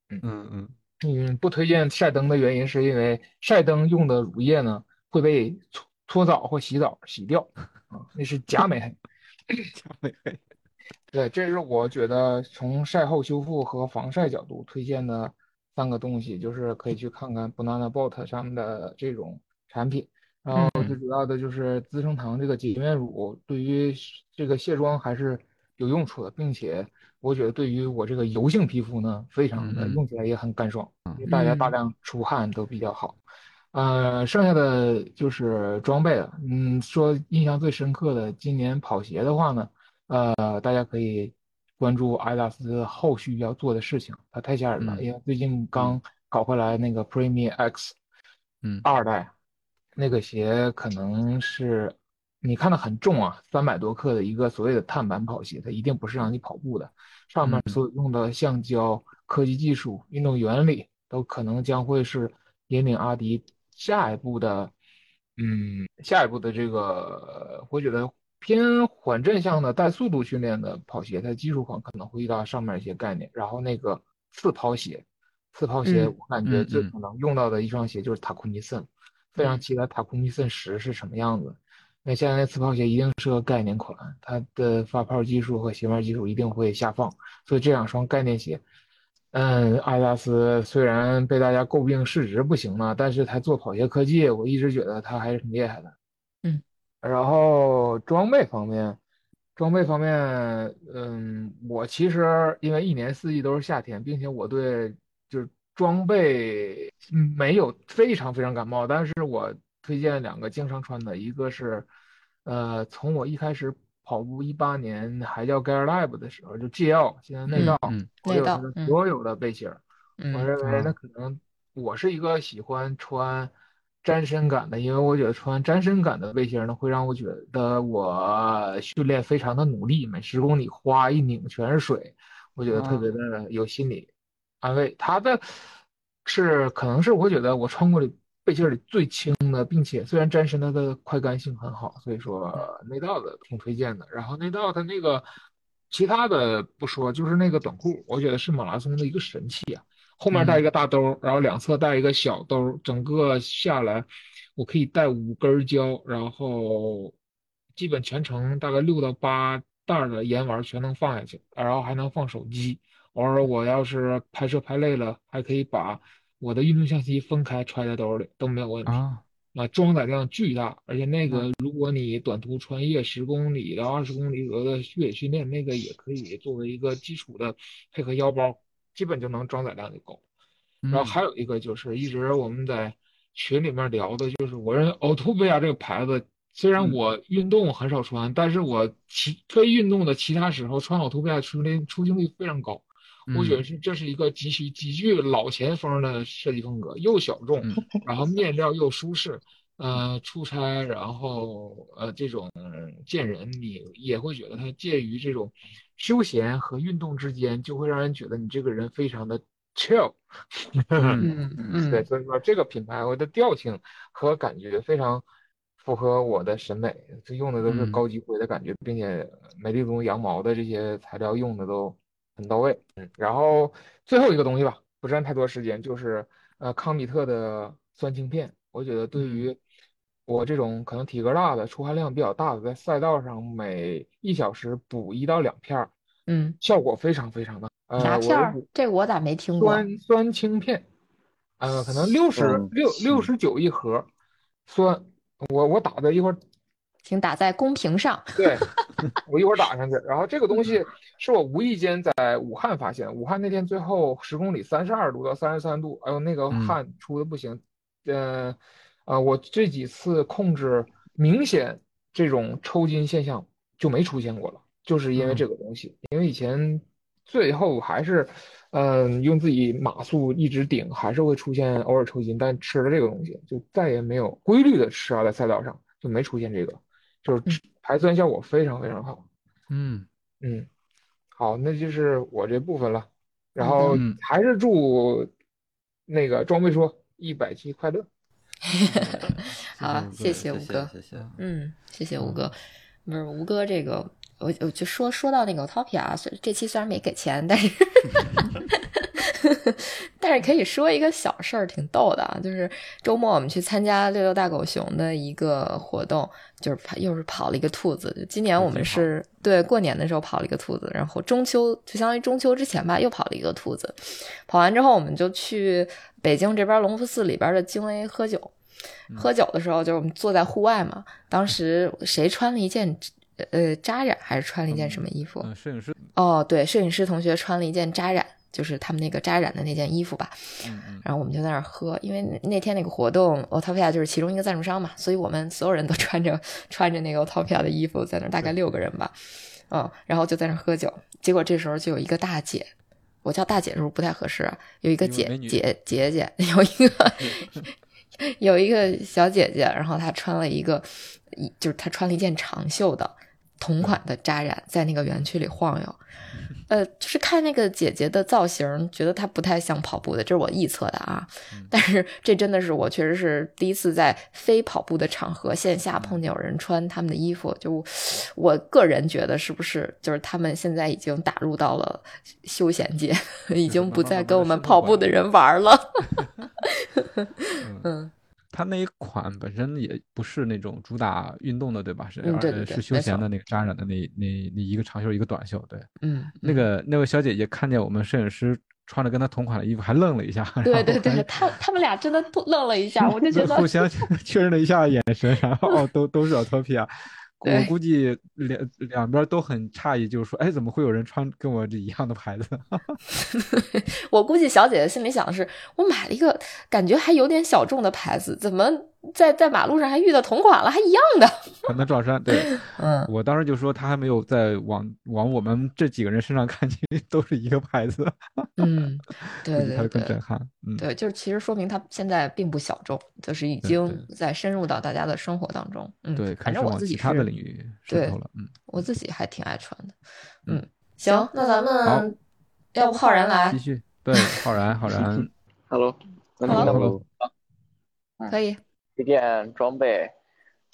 嗯嗯嗯嗯，不推荐晒灯的原因是因为晒灯用的乳液呢会被搓搓澡或洗澡洗掉啊，那是假美黑。假美黑。对，这是我觉得从晒后修复和防晒角度推荐的。三个东西就是可以去看看 Banana Boat 上面的这种产品，然后最主要的就是资生堂这个洁面乳，对于这个卸妆还是有用处的，并且我觉得对于我这个油性皮肤呢，非常的用起来也很干爽，大家大量出汗都比较好。呃，剩下的就是装备了，嗯，说印象最深刻的，今年跑鞋的话呢，呃，大家可以。关注阿迪达斯后续要做的事情，它太吓人了。因为最近刚搞回来那个 Premium X，嗯，二代，那个鞋可能是你看的很重啊，三百多克的一个所谓的碳板跑鞋，它一定不是让你跑步的。上面所用的橡胶科技技术、运动原理，都可能将会是引领阿迪下一步的，嗯，下一步的这个，我觉得。偏缓震向的带速度训练的跑鞋，它基础款可能会遇到上面一些概念。然后那个次跑鞋，次跑鞋我感觉最可能用到的一双鞋就是塔库尼森，非常期待塔库尼森十是什么样子。那现在那次跑鞋一定是个概念款，它的发泡技术和鞋面技术一定会下放。所以这两双概念鞋，嗯，阿迪达斯虽然被大家诟病市值不行了，但是它做跑鞋科技，我一直觉得它还是挺厉害的。嗯然后装备方面，装备方面，嗯，我其实因为一年四季都是夏天，并且我对就是装备没有非常非常感冒，但是我推荐两个经常穿的，一个是，呃，从我一开始跑步一八年还叫 Gear Lab 的时候，就 GL，现在内道，内道所有的背心儿，我认为那可能我是一个喜欢穿。沾身感的，因为我觉得穿沾身感的背心呢，会让我觉得我训练非常的努力，每十公里花一拧全是水，我觉得特别的有心理安慰。它的是可能是我觉得我穿过的背心里最轻的，并且虽然沾身它的快干性很好，所以说内道的挺推荐的。然后内道它那个其他的不说，就是那个短裤，我觉得是马拉松的一个神器啊。后面带一个大兜，然后两侧带一个小兜，整个下来我可以带五根胶，然后基本全程大概六到八袋的盐丸全能放下去，然后还能放手机。偶尔我要是拍摄拍累了，还可以把我的运动相机分开揣在兜里都没有问题。啊，装载量巨大，而且那个如果你短途穿越十公里到二十公里左右的越野训练，那个也可以作为一个基础的配合腰包。基本就能装载量就够，然后还有一个就是一直我们在群里面聊的，就是我认为 o t o p i a 这个牌子，虽然我运动很少穿，但是我其非运动的其他时候穿 o t o p i a 出力出镜率非常高。我觉得是这是一个极其极具老前锋的设计风格，又小众，然后面料又舒适，呃，出差然后呃这种见人你也会觉得它介于这种。休闲和运动之间，就会让人觉得你这个人非常的 chill。嗯嗯，对，所以说这个品牌我的调性和感觉非常符合我的审美。这用的都是高级灰的感觉，并且美丽奴羊毛的这些材料用的都很到位。嗯，然后最后一个东西吧，不占太多时间，就是呃康比特的酸氢片。我觉得对于我这种可能体格大的、出汗量比较大的，在赛道上每一小时补一到两片儿，嗯，效果非常非常的。啥片儿？这个我咋没听过？酸酸氢片，呃，可能六十六六十九一盒，酸。我我打的一会儿，请打在公屏上。对，我一会儿打上去。然后这个东西是我无意间在武汉发现，武汉那天最后十公里三十二度到三十三度，哎呦那个汗出的不行，嗯。啊，我这几次控制明显这种抽筋现象就没出现过了，就是因为这个东西。因为以前最后还是，嗯，用自己马速一直顶，还是会出现偶尔抽筋。但吃了这个东西，就再也没有规律的吃啊，在赛道上就没出现这个，就是排酸效果非常非常好。嗯嗯，好，那就是我这部分了。然后还是祝那个装备说一百期快乐。好，谢谢吴哥，谢谢，嗯，谢谢吴哥。不是吴哥，这个我我就说说到那个 Topia，这期虽然没给钱，但是 但是可以说一个小事儿，挺逗的啊。就是周末我们去参加六六大狗熊的一个活动，就是又是跑了一个兔子。今年我们是对过年的时候跑了一个兔子，然后中秋就相当于中秋之前吧，又跑了一个兔子。跑完之后，我们就去北京这边隆福寺里边的京 A 喝酒。喝酒的时候，就是我们坐在户外嘛。当时谁穿了一件呃扎染，还是穿了一件什么衣服？摄影师哦，对，摄影师同学穿了一件扎染，就是他们那个扎染的那件衣服吧。然后我们就在那儿喝，因为那天那个活动，Otopia 就是其中一个赞助商嘛，所以我们所有人都穿着穿着那个 Otopia 的衣服在那儿，大概六个人吧。嗯，然后就在那儿喝酒。结果这时候就有一个大姐，我叫大姐是不是不太合适？有一个姐姐姐姐，有一个。有一个小姐姐，然后她穿了一个，就是她穿了一件长袖的同款的扎染，在那个园区里晃悠。呃，就是看那个姐姐的造型，觉得她不太像跑步的，这是我臆测的啊。但是这真的是我确实是第一次在非跑步的场合线下碰见有人穿他们的衣服。就我个人觉得，是不是就是他们现在已经打入到了休闲界，已经不再跟我们跑步的人玩了。嗯。它那一款本身也不是那种主打运动的，对吧？是是休闲的那个扎染的那那那一个长袖一个短袖，对。嗯，那个那位小姐姐看见我们摄影师穿着跟他同款的衣服，还愣了一下。对对对，他他们俩真的愣了一下，我就觉 得互相 确认了一下眼神，然后 哦，都都是 Autopia。我估计两两边都很诧异，就是说，哎，怎么会有人穿跟我这一样的牌子？我估计小姐姐心里想的是，我买了一个感觉还有点小众的牌子，怎么？在在马路上还遇到同款了，还一样的，可能撞衫。对，嗯，我当时就说他还没有在往往我们这几个人身上看去，都是一个牌子。嗯，对 对对，更震撼。嗯，对，就是其实说明他现在并不小众，就是已经在深入到大家的生活当中。嗯，对，反正我自己他的领域对，嗯，我自己还挺爱穿的。嗯，行，那咱们要不浩然来继续？对，浩然，浩然，Hello，Hello，可以。推荐装备，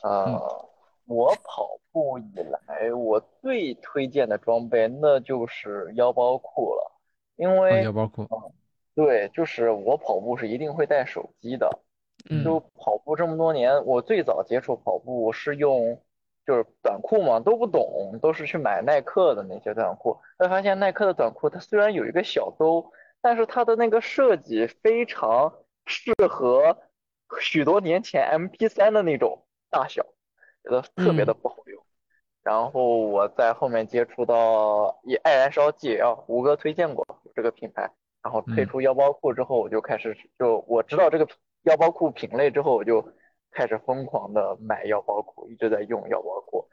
呃，我跑步以来，我最推荐的装备那就是腰包裤了，因为腰包裤，对，就是我跑步是一定会带手机的，就跑步这么多年，我最早接触跑步是用就是短裤嘛，都不懂，都是去买耐克的那些短裤，会发现耐克的短裤它虽然有一个小兜，但是它的那个设计非常适合。许多年前，MP 三的那种大小，觉得特别的不好用。然后我在后面接触到以爱燃烧 GL，胡歌推荐过这个品牌，然后推出腰包裤之后，我就开始就我知道这个腰包裤品类之后，我就开始疯狂的买腰包裤，一直在用腰包裤，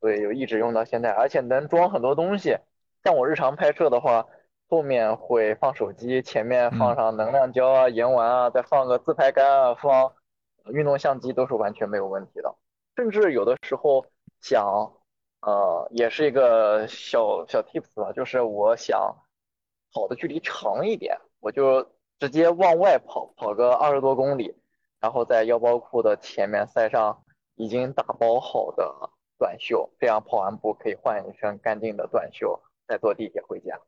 所以就一直用到现在，而且能装很多东西。像我日常拍摄的话。后面会放手机，前面放上能量胶啊、盐丸啊，再放个自拍杆啊，放运动相机都是完全没有问题的。甚至有的时候想，呃，也是一个小小 tips 吧，就是我想跑的距离长一点，我就直接往外跑，跑个二十多公里，然后在腰包裤的前面塞上已经打包好的短袖，这样跑完步可以换一身干净的短袖，再坐地铁回家。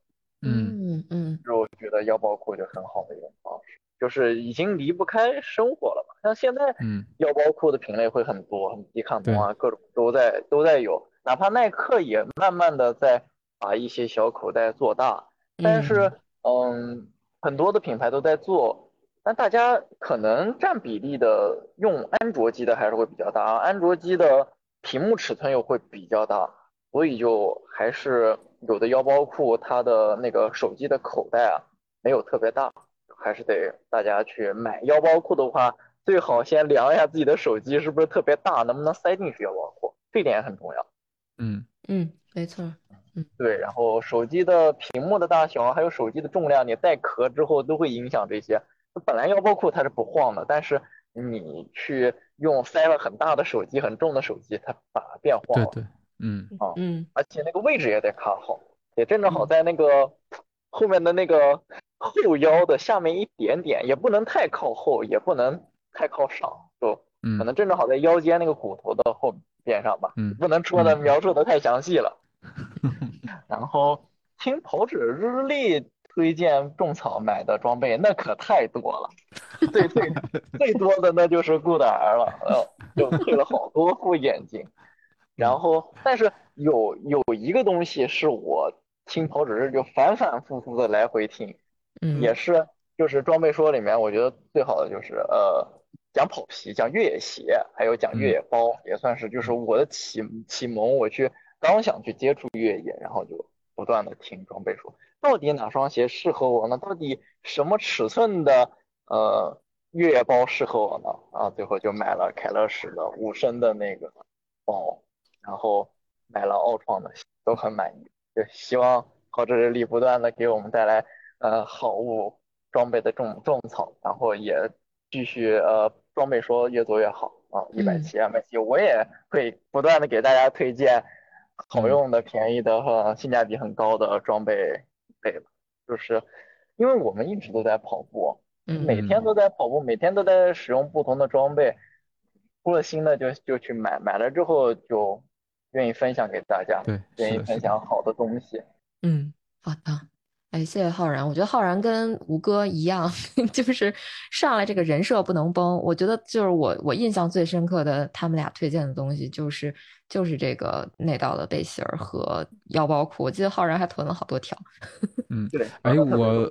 嗯嗯，就我觉得腰包裤就很好的一种方式，就是已经离不开生活了嘛。像现在，嗯，腰包裤的品类会很多，迪卡侬啊，各种都在都在有。哪怕耐克也慢慢的在把一些小口袋做大，但是，嗯，很多的品牌都在做，但大家可能占比例的用安卓机的还是会比较大，安卓机的屏幕尺寸又会比较大，所以就还是。有的腰包裤，它的那个手机的口袋啊，没有特别大，还是得大家去买腰包裤的话，最好先量一下自己的手机是不是特别大，能不能塞进去腰包裤，这点很重要。嗯嗯，没错。嗯，对，然后手机的屏幕的大小，还有手机的重量，你带壳之后都会影响这些。本来腰包裤它是不晃的，但是你去用塞了很大的手机，很重的手机，它反而变晃了。对对。嗯啊嗯，而且那个位置也得卡好，也正正好在那个后面的那个后腰的下面一点点，也不能太靠后，也不能太靠上，就可能正正好在腰间那个骨头的后边上吧。嗯，不能说的描述的太详细了。然后听跑者日历推荐种草买的装备，那可太多了，最最最多的那就是 Good R 了，呃，就配了好多副眼镜。然后，但是有有一个东西是我听跑者日就反反复复的来回听，嗯，也是就是装备说里面，我觉得最好的就是呃讲跑皮，讲越野鞋，还有讲越野包，也算是就是我的启启蒙。我去刚想去接触越野，然后就不断的听装备说，到底哪双鞋适合我呢？到底什么尺寸的呃越野包适合我呢？啊，最后就买了凯乐石的五升的那个包。然后买了奥创的，都很满意。就希望跑者日历不断的给我们带来呃好物装备的种种草，然后也继续呃装备说越做越好啊。一百七、二百七，我也会不断的给大家推荐好用的、便宜的和性价比很高的装备备就是因为我们一直都在跑步，每天都在跑步，每天都在使用不同的装备，出了新的就就去买，买了之后就。愿意分享给大家，对，愿意分享好的东西。嗯，好的，哎，谢谢浩然。我觉得浩然跟吴哥一样，就是上来这个人设不能崩。我觉得就是我我印象最深刻的，他们俩推荐的东西就是就是这个内道的背心儿和腰包裤。我记得浩然还囤了好多条。嗯，对。哎，我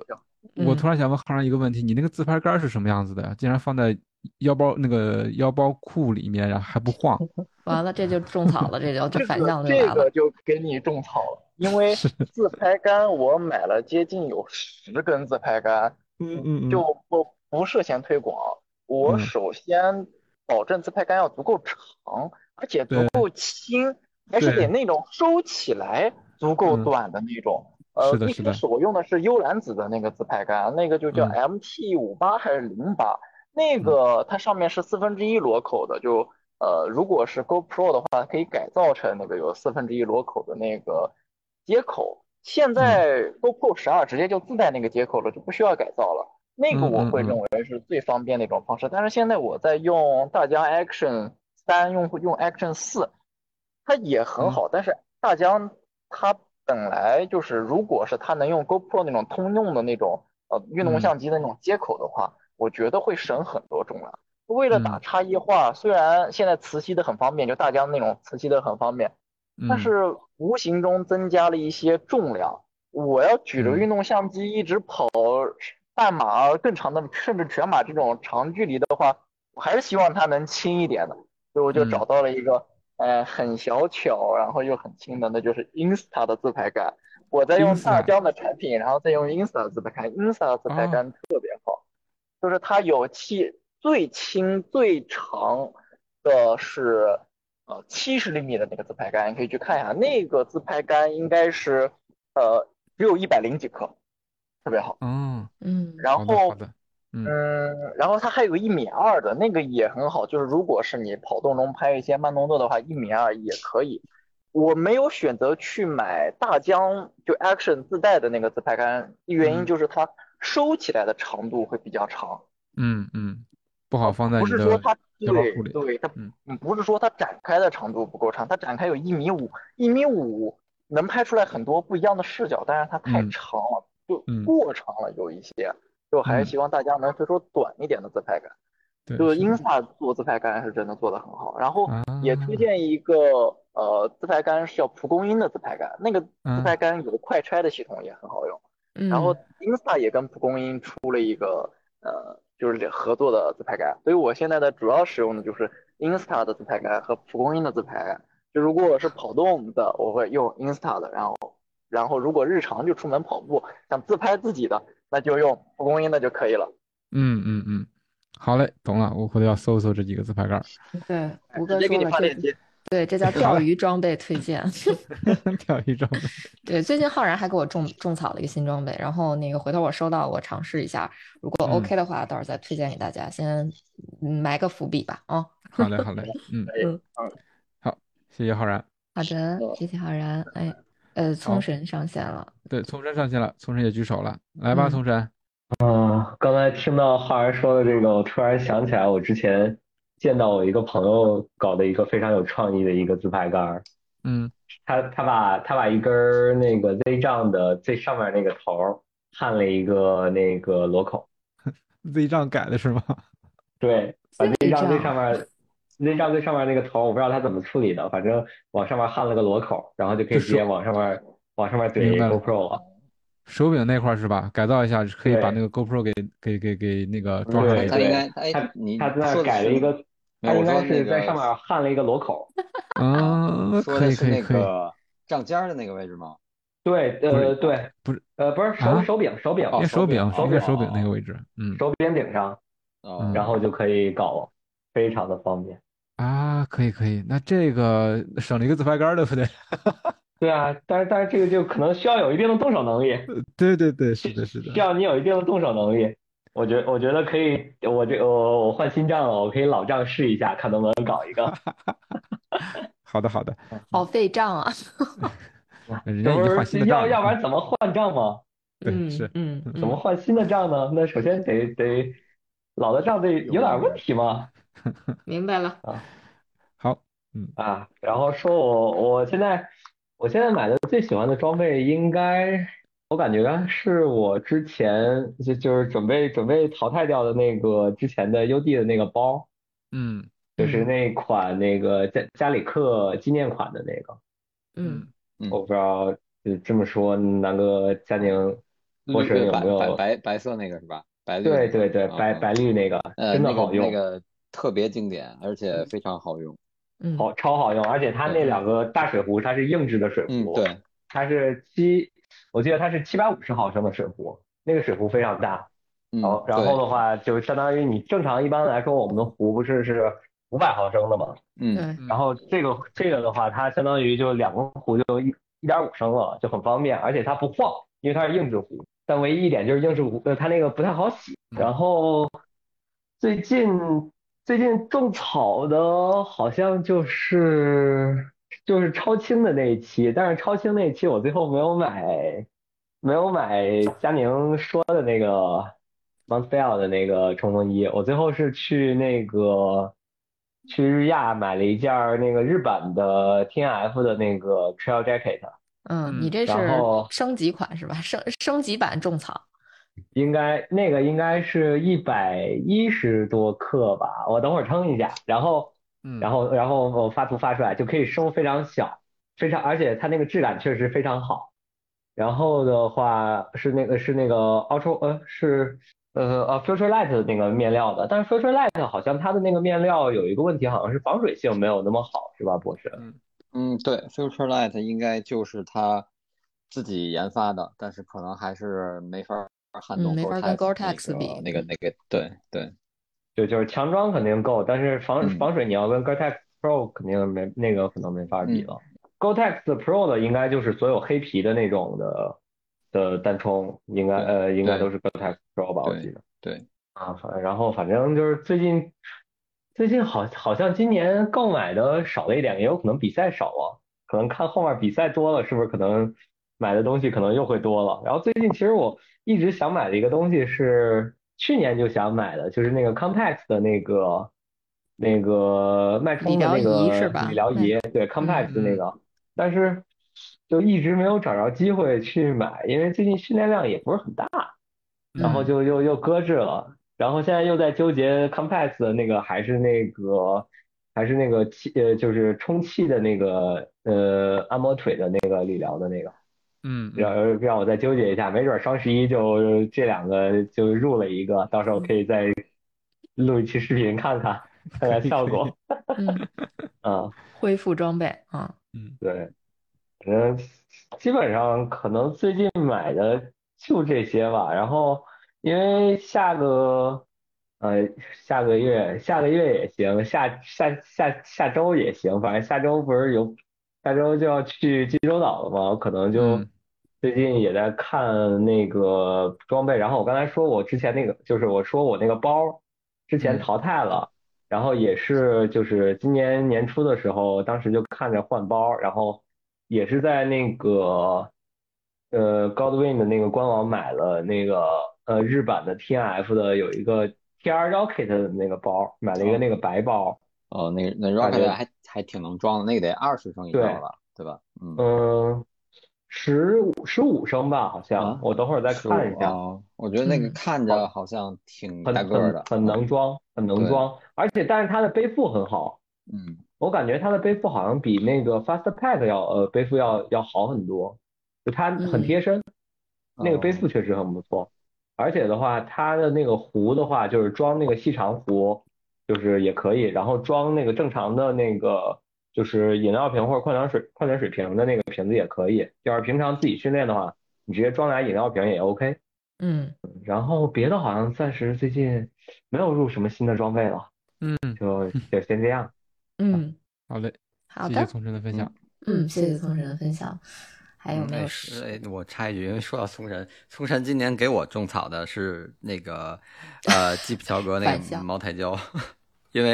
我突然想问浩然一个问题：你那个自拍杆是什么样子的呀？竟然放在腰包那个腰包裤里面，然后还不晃？完了，这就种草了，这就这反向就来了。这个就给你种草了，因为 自拍杆我买了接近有十根自拍杆，嗯嗯，就不不涉嫌推广。我首先保证自拍杆要足够长，而且足够轻，还是得那种收起来足够短的那种。呃，一开始我用的是幽兰紫的那个自拍杆，那个就叫 MT 五八还是零八，那个它上面是四分之一螺口的，就呃，如果是 GoPro 的话，可以改造成那个有四分之一螺口的那个接口。现在 GoPro 十二直接就自带那个接口了，就不需要改造了。那个我会认为是最方便的一种方式。但是现在我在用大疆 Action 三，用用 Action 四，它也很好，但是大疆它。本来就是，如果是它能用 GoPro 那种通用的那种呃运动相机的那种接口的话，我觉得会省很多重量。为了打差异化，虽然现在磁吸的很方便，就大疆那种磁吸的很方便，但是无形中增加了一些重量。我要举着运动相机一直跑半马更长的，甚至全马这种长距离的话，我还是希望它能轻一点的，所以我就找到了一个。呃，很小巧，然后又很轻的，那就是 Insta 的自拍杆。我在用大疆的产品，然后再用 Insta 的自拍杆。Insta 的自拍杆特别好，就是它有七最轻最长的是呃七十厘米的那个自拍杆，你可以去看一下，那个自拍杆应该是呃只有一百零几克，特别好。嗯嗯，然后。嗯，然后它还有个一米二的那个也很好，就是如果是你跑动中拍一些慢动作的话，一米二也可以。我没有选择去买大疆就 Action 自带的那个自拍杆，原因就是它收起来的长度会比较长。嗯嗯，不好放在不是说它对对它嗯不是说它展开的长度不够长，它展开有一米五，一米五能拍出来很多不一样的视角，但是它太长了，就过长了有一些。就还是希望大家能推出短一点的自拍杆，就是 Insta 做自拍杆是真的做的很好，然后也推荐一个呃自拍杆是叫蒲公英的自拍杆，那个自拍杆有快拆的系统也很好用，然后 Insta 也跟蒲公英出了一个呃就是合作的自拍杆，所以我现在的主要使用的就是 Insta 的自拍杆和蒲公英的自拍杆，就如果我是跑动的，我会用 Insta 的，然后然后如果日常就出门跑步想自拍自己的。那就用蒲公英的就可以了。嗯嗯嗯，好嘞，懂了。我回头要搜搜这几个自拍杆。对，吴哥说了这，对，这叫 钓鱼装备推荐。钓鱼装备。对，最近浩然还给我种种草了一个新装备，然后那个回头我收到，我尝试一下，如果 OK 的话，到时候再推荐给大家，先埋个伏笔吧。啊，好嘞，好嘞，嗯 嗯，好，谢谢浩然。好的，谢谢浩然。哎。呃，聪神上线了。对，聪神上线了，聪神也举手了，来吧，聪神。嗯，刚才听到浩然说的这个，我突然想起来，我之前见到我一个朋友搞的一个非常有创意的一个自拍杆儿。嗯。他他把他把一根那个 Z 杖的最上面那个头焊了一个那个螺口。Z 杖改的是吗？对，把 Z 杖最上面。Z 杖最上面那个头，我不知道他怎么处理的，反正往上面焊了个螺口，然后就可以直接往上面往上面怼 GoPro 了。手柄那块是吧？改造一下可以把那个 GoPro 给给给给那个装上去。他应该他他在那改了一个，他应该是在上面焊了一个螺口。啊，说的是那个杖尖的那个位置吗？对，呃，对，不是，呃，不是手手柄手柄手柄手柄手柄那个位置，嗯，手柄顶上，然后就可以搞，非常的方便。啊，可以可以，那这个省了一个自拍杆，对不对？对啊，但是但是这个就可能需要有一定的动手能力。对对对，是的，是的，需要你有一定的动手能力。我觉我觉得可以，我这我我换新账了，我可以老账试一下，看能不能搞一个。好的好的。好费账啊！人家换新的账，要要不然怎么换账嘛？对，是，嗯，怎么换新的账呢？那首先得得老的账得有点问题嘛。明白了啊，好，嗯啊，然后说我我现在我现在买的最喜欢的装备，应该我感觉是我之前就就是准备准备淘汰掉的那个之前的 UD 的那个包，嗯，就是那款那个加加里克纪念款的那个，嗯，我不知道就这么说，南哥佳宁波神有没有白白白色那个是吧？白绿对对对，白白绿那个真的好用，那个特别经典，而且非常好用，好超好用，而且它那两个大水壶它是硬质的水壶，对，它是七，我记得它是七百五十毫升的水壶，那个水壶非常大，然后然后的话就相当于你正常一般来说我们的壶不是是五百毫升的嘛，嗯，然后这个这个的话它相当于就两个壶就一一点五升了，就很方便，而且它不晃，因为它是硬质壶。但唯一一点就是硬质壶，呃，它那个不太好洗。然后最近最近种草的好像就是就是超轻的那一期，但是超轻那一期我最后没有买，没有买佳宁说的那个 Montbell 的那个冲锋衣，我最后是去那个去日亚买了一件那个日版的 T N F 的那个 Trail Jacket。嗯，你这是升级款是吧？升升级版种草，应该那个应该是一百一十多克吧，我等会儿称一下，然后，然后然后我发图发出来就可以收非常小，非常而且它那个质感确实非常好。然后的话是那个是那个 Ultra 呃是呃呃 Future Light 的那个面料的，但是 Future Light 好像它的那个面料有一个问题，好像是防水性没有那么好，是吧，博士？嗯。嗯，对，Future Light 应该就是他自己研发的，但是可能还是没法撼动 Gore-Tex 比那个那个，对对，就就是强装肯定够，但是防防水你要跟 Gore-Tex Pro 肯定没那个可能没法比了。Gore-Tex Pro 的应该就是所有黑皮的那种的的单冲，应该呃应该都是 Gore-Tex Pro 吧，我记得。对啊，反然后反正就是最近。最近好好像今年购买的少了一点，也有可能比赛少了，可能看后面比赛多了，是不是可能买的东西可能又会多了？然后最近其实我一直想买的一个东西是去年就想买的，就是那个 Compact 的那个那个脉冲的那个理疗？仪，对 Compact 那个，但是就一直没有找着机会去买，因为最近训练量也不是很大，然后就又又搁置了。然后现在又在纠结 Compact 的那个还是那个还是那个气呃就是充气的那个呃按摩腿的那个理疗的那个，嗯，让让我再纠结一下，没准双十一就这两个就入了一个，到时候可以再录一期视频看看看看效果。嗯，啊，恢复装备。啊，嗯，对，嗯，基本上可能最近买的就这些吧，然后。因为下个呃下个月下个月也行，下下下下周也行，反正下周不是有下周就要去济州岛了嘛？我可能就最近也在看那个装备。然后我刚才说我之前那个就是我说我那个包之前淘汰了，然后也是就是今年年初的时候，当时就看着换包，然后也是在那个呃 Godwin 的那个官网买了那个。呃，日版的 T N F 的有一个 T R Rocket 的那个包，买了一个那个白包。哦，那那 Rocket 还还挺能装的，那个得二十升以上吧，对吧？嗯，十五十五升吧，好像。我等会儿再看一下。我觉得那个看着好像挺大个的，很能装，很能装。而且，但是它的背负很好。嗯。我感觉它的背负好像比那个 Fast Pack 要呃背负要要好很多，就它很贴身，那个背负确实很不错。而且的话，它的那个壶的话，就是装那个细长壶，就是也可以，然后装那个正常的那个，就是饮料瓶或者矿泉水矿泉水瓶的那个瓶子也可以。要是平常自己训练的话，你直接装俩饮料瓶也 OK。嗯。然后别的好像暂时最近没有入什么新的装备了。嗯。就就先这样。嗯。好嘞。好的。谢谢聪神的分享。嗯，谢谢聪神的分享。还有没有？哎，我插一句，因为说到松神，松神今年给我种草的是那个呃吉普乔格那个 茅台胶，因为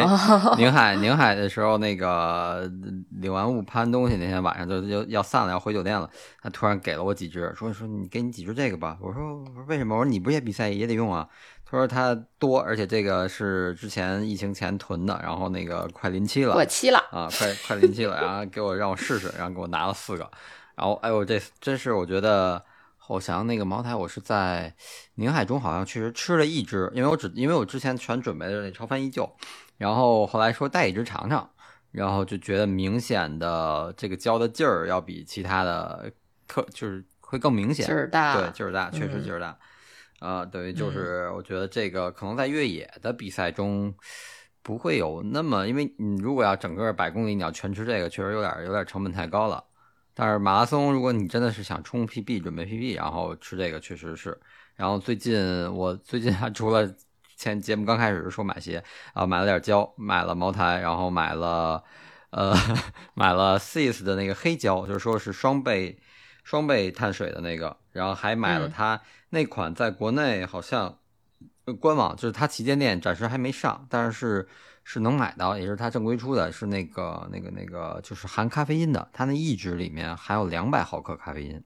宁海 宁海的时候，那个领完物攀东西那天晚上就就要散了，要回酒店了，他突然给了我几只，说说你给你几只这个吧。我说我说为什么？我说你不也比赛也得用啊？他说他多，而且这个是之前疫情前囤的，然后那个快临期了，过期了啊，快快临期了，然后给我让我试试，然后给我拿了四个。然后，哎呦，这真是我觉得，我想那个茅台，我是在宁海中好像确实吃了一只，因为我只因为我之前全准备的那超凡依旧，然后后来说带一只尝尝，然后就觉得明显的这个胶的劲儿要比其他的特就是会更明显，劲儿大，对，劲儿大，确实劲儿大。啊，等于就是我觉得这个可能在越野的比赛中不会有那么，因为你如果要整个百公里你要全吃这个，确实有点有点成本太高了。但是马拉松，如果你真的是想冲 PB 准备 PB，然后吃这个确实是。然后最近我最近还除了前节目刚开始说买鞋啊，买了点胶，买了茅台，然后买了呃 买了 Sis 的那个黑胶，就是说是双倍双倍碳水的那个，然后还买了它那款在国内好像官网就是它旗舰店暂时还没上，但是。是能买到，也是它正规出的，是那个那个那个，就是含咖啡因的。它那一支里面含有两百毫克咖啡因，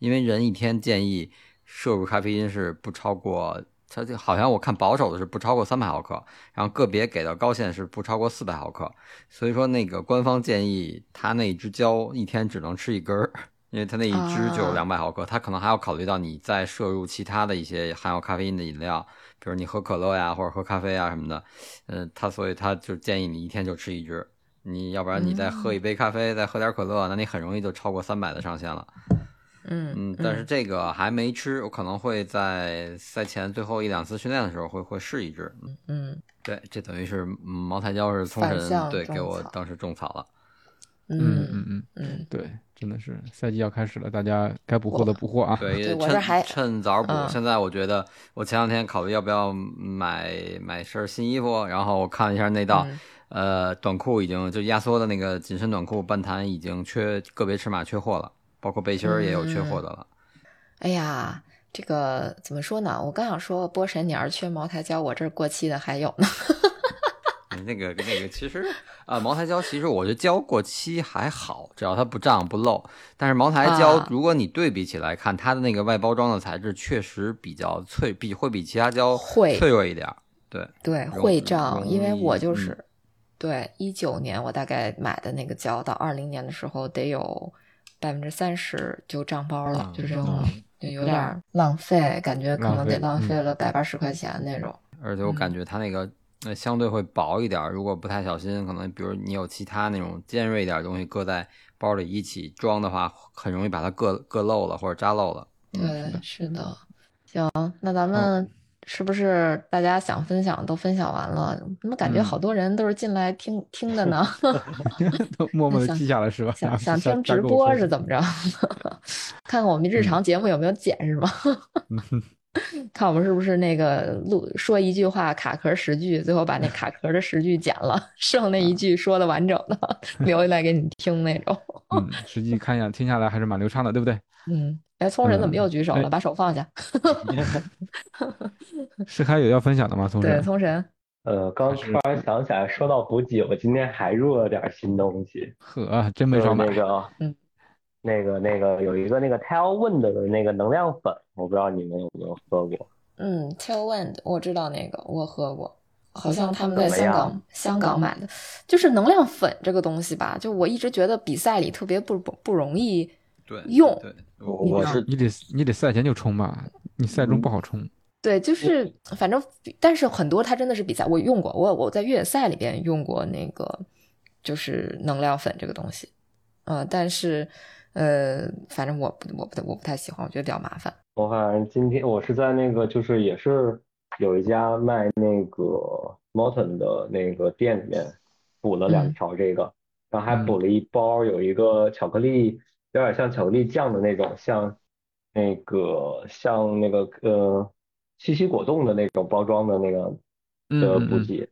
因为人一天建议摄入咖啡因是不超过，它就好像我看保守的是不超过三百毫克，然后个别给到高线是不超过四百毫克。所以说那个官方建议他那一支胶一天只能吃一根儿，因为它那一支就有两百毫克，他可能还要考虑到你再摄入其他的一些含有咖啡因的饮料。比如你喝可乐呀，或者喝咖啡啊什么的，嗯，他所以他就建议你一天就吃一支，你要不然你再喝一杯咖啡，再喝点可乐，那你很容易就超过三百的上限了。嗯嗯，但是这个还没吃，我可能会在赛前最后一两次训练的时候会会试一支。嗯，对，这等于是茅台胶是冲神对给我当时种草了。嗯嗯嗯嗯，对。真的是赛季要开始了，大家该补货的补货啊！对，趁趁早补。现在我觉得，我前两天考虑要不要买买身新衣服，然后我看了一下内道，呃，短裤已经就压缩的那个紧身短裤半弹已经缺个别尺码缺货了，包括背心儿也有缺货的了。哎呀，这个怎么说呢？我刚想说波神，你要是缺茅台胶，我这儿过期的还有呢。那个那个，其实啊，茅台胶其实我觉得胶过期还好，只要它不胀不漏。但是茅台胶，如果你对比起来看，它的那个外包装的材质确实比较脆，比会比其他胶会脆弱一点。对对，会胀，因为我就是对一九年我大概买的那个胶，到二零年的时候得有百分之三十就胀包了，就这种就有点浪费，感觉可能得浪费了百八十块钱那种。而且我感觉它那个。那相对会薄一点，如果不太小心，可能比如你有其他那种尖锐一点东西搁在包里一起装的话，很容易把它硌硌漏了或者扎漏了。对，是的。行，那咱们是不是大家想分享都分享完了？怎么感觉好多人都是进来听听的呢？都默默的记下来是吧？想 想听直播是怎么着？看看我们日常节目有没有剪是吗？看我们是不是那个录说一句话卡壳十句，最后把那卡壳的十句剪了，剩那一句说的完整的留下来给你听那种。嗯，实际看一下听下来还是蛮流畅的，对不对？嗯，哎，聪神怎么又举手了？把手放下。是还有要分享的吗？聪神？对，聪神。呃，刚突然想起来，说到补给，我今天还入了点新东西。呵，真没少买。那个，嗯。那个那个有一个那个 Tailwind 的那个能量粉，我不知道你们有没有喝过。嗯，Tailwind 我知道那个，我喝过，好像他们在香港香港买的，就是能量粉这个东西吧，就我一直觉得比赛里特别不不不容易用。对，我是你得你得赛前就冲吧，你赛中不好冲。对，就是反正，但是很多它真的是比赛，我用过，我我在越野赛里边用过那个就是能量粉这个东西，呃，但是。呃，反正我不，我不，我不太喜欢，我觉得比较麻烦。我反正今天我是在那个，就是也是有一家卖那个 Moton 的那个店里面补了两条这个，然后还补了一包，有一个巧克力，有点像巧克力酱的那种，像那个像那个呃七喜果冻的那种包装的那个的补给，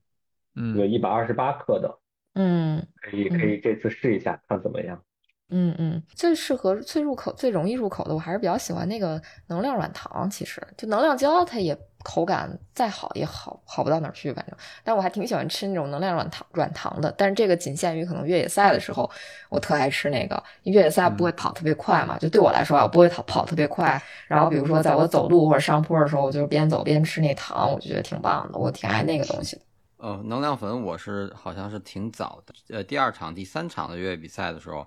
嗯，有一百二十八克的，嗯，可以可以这次试一下看怎么样。嗯嗯，最适合最入口、最容易入口的，我还是比较喜欢那个能量软糖。其实就能量胶，它也口感再好也好好不到哪儿去，反正。但我还挺喜欢吃那种能量软糖软糖的。但是这个仅限于可能越野赛的时候，我特爱吃那个。越野赛不会跑特别快嘛，就对我来说啊，我不会跑跑特别快。然后比如说在我走路或者上坡的时候，我就边走边吃那糖，我就觉得挺棒的，我挺爱那个东西的。呃，能量粉我是好像是挺早的，呃，第二场、第三场的越野比赛的时候。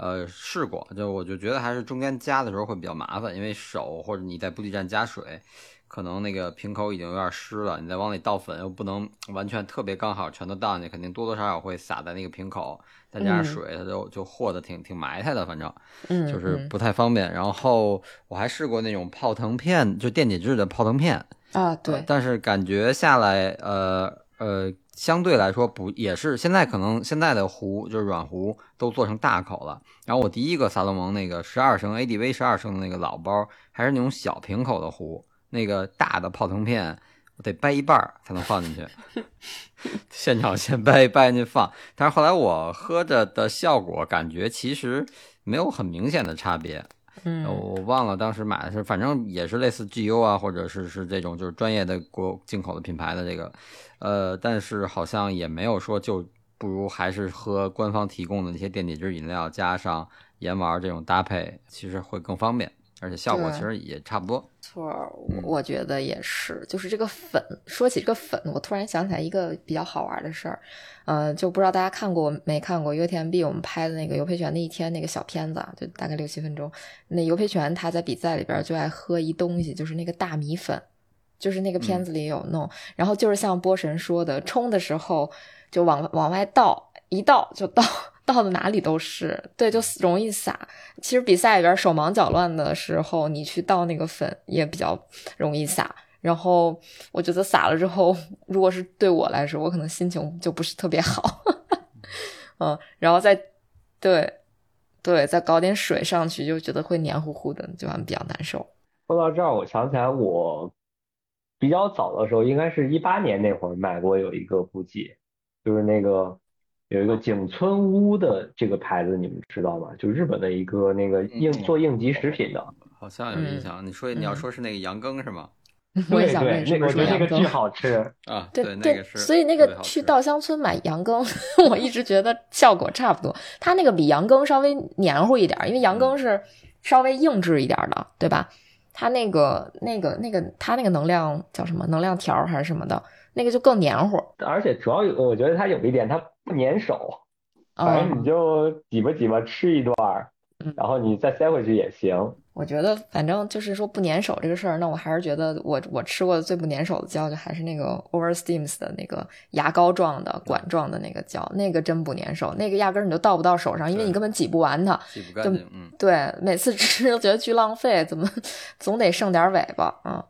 呃，试过，就我就觉得还是中间加的时候会比较麻烦，因为手或者你在补给站加水，可能那个瓶口已经有点湿了，你再往里倒粉又不能完全特别刚好全都倒进去，肯定多多少少会洒在那个瓶口，再加上水，它就就和的挺挺埋汰的，反正，就是不太方便。然后我还试过那种泡腾片，就电解质的泡腾片啊，对，但是感觉下来，呃呃。相对来说不也是现在可能现在的壶就是软壶都做成大口了。然后我第一个萨洛蒙那个十二升 ADV 十二升的那个老包还是那种小瓶口的壶，那个大的泡腾片我得掰一半才能放进去，现场先掰一掰进去放。但是后来我喝着的效果感觉其实没有很明显的差别。嗯，我忘了当时买的是，反正也是类似 GU 啊，或者是是这种就是专业的国进口的品牌的这个。呃，但是好像也没有说就不如还是喝官方提供的那些电解质饮料加上盐丸这种搭配，其实会更方便，而且效果其实也差不多。错，我觉得也是。就是这个粉，说起这个粉，我突然想起来一个比较好玩的事儿，呃，就不知道大家看过没看过 UTMB 我们拍的那个尤培权那一天那个小片子，就大概六七分钟。那尤培权他在比赛里边就爱喝一东西，就是那个大米粉。就是那个片子里有弄，然后就是像波神说的，冲的时候就往往外倒，一倒就倒倒的哪里都是，对，就容易洒。其实比赛里边手忙脚乱的时候，你去倒那个粉也比较容易洒。然后我觉得洒了之后，如果是对我来说，我可能心情就不是特别好。嗯，然后再对对再搞点水上去，就觉得会黏糊糊的，就比较难受。说到这儿，我想起来我。比较早的时候，应该是一八年那会儿买过有一个补给，就是那个有一个景村屋的这个牌子，你们知道吗？就日本的一个那个应做应急食品的，好像有印象。你说你要说是那个羊羹是吗？对对，那个我觉得那个巨好吃啊。对对，所以那个去稻香村买羊羹，我一直觉得效果差不多。它那个比羊羹稍微黏糊一点，因为羊羹是稍微硬质一点的，对吧？它那个、那个、那个，它那个能量叫什么？能量条还是什么的？那个就更黏糊。而且主要有，我觉得它有一点，它不粘手，反正你就挤吧挤吧吃一段，然后你再塞回去也行。我觉得反正就是说不粘手这个事儿，那我还是觉得我我吃过的最不粘手的胶就还是那个 Oversteams 的那个牙膏状的管状的那个胶，那个真不粘手，那个压根儿你就倒不到手上，因为你根本挤不完它，挤不干净。嗯，对，每次吃都觉得巨浪费，怎么总得剩点尾巴啊？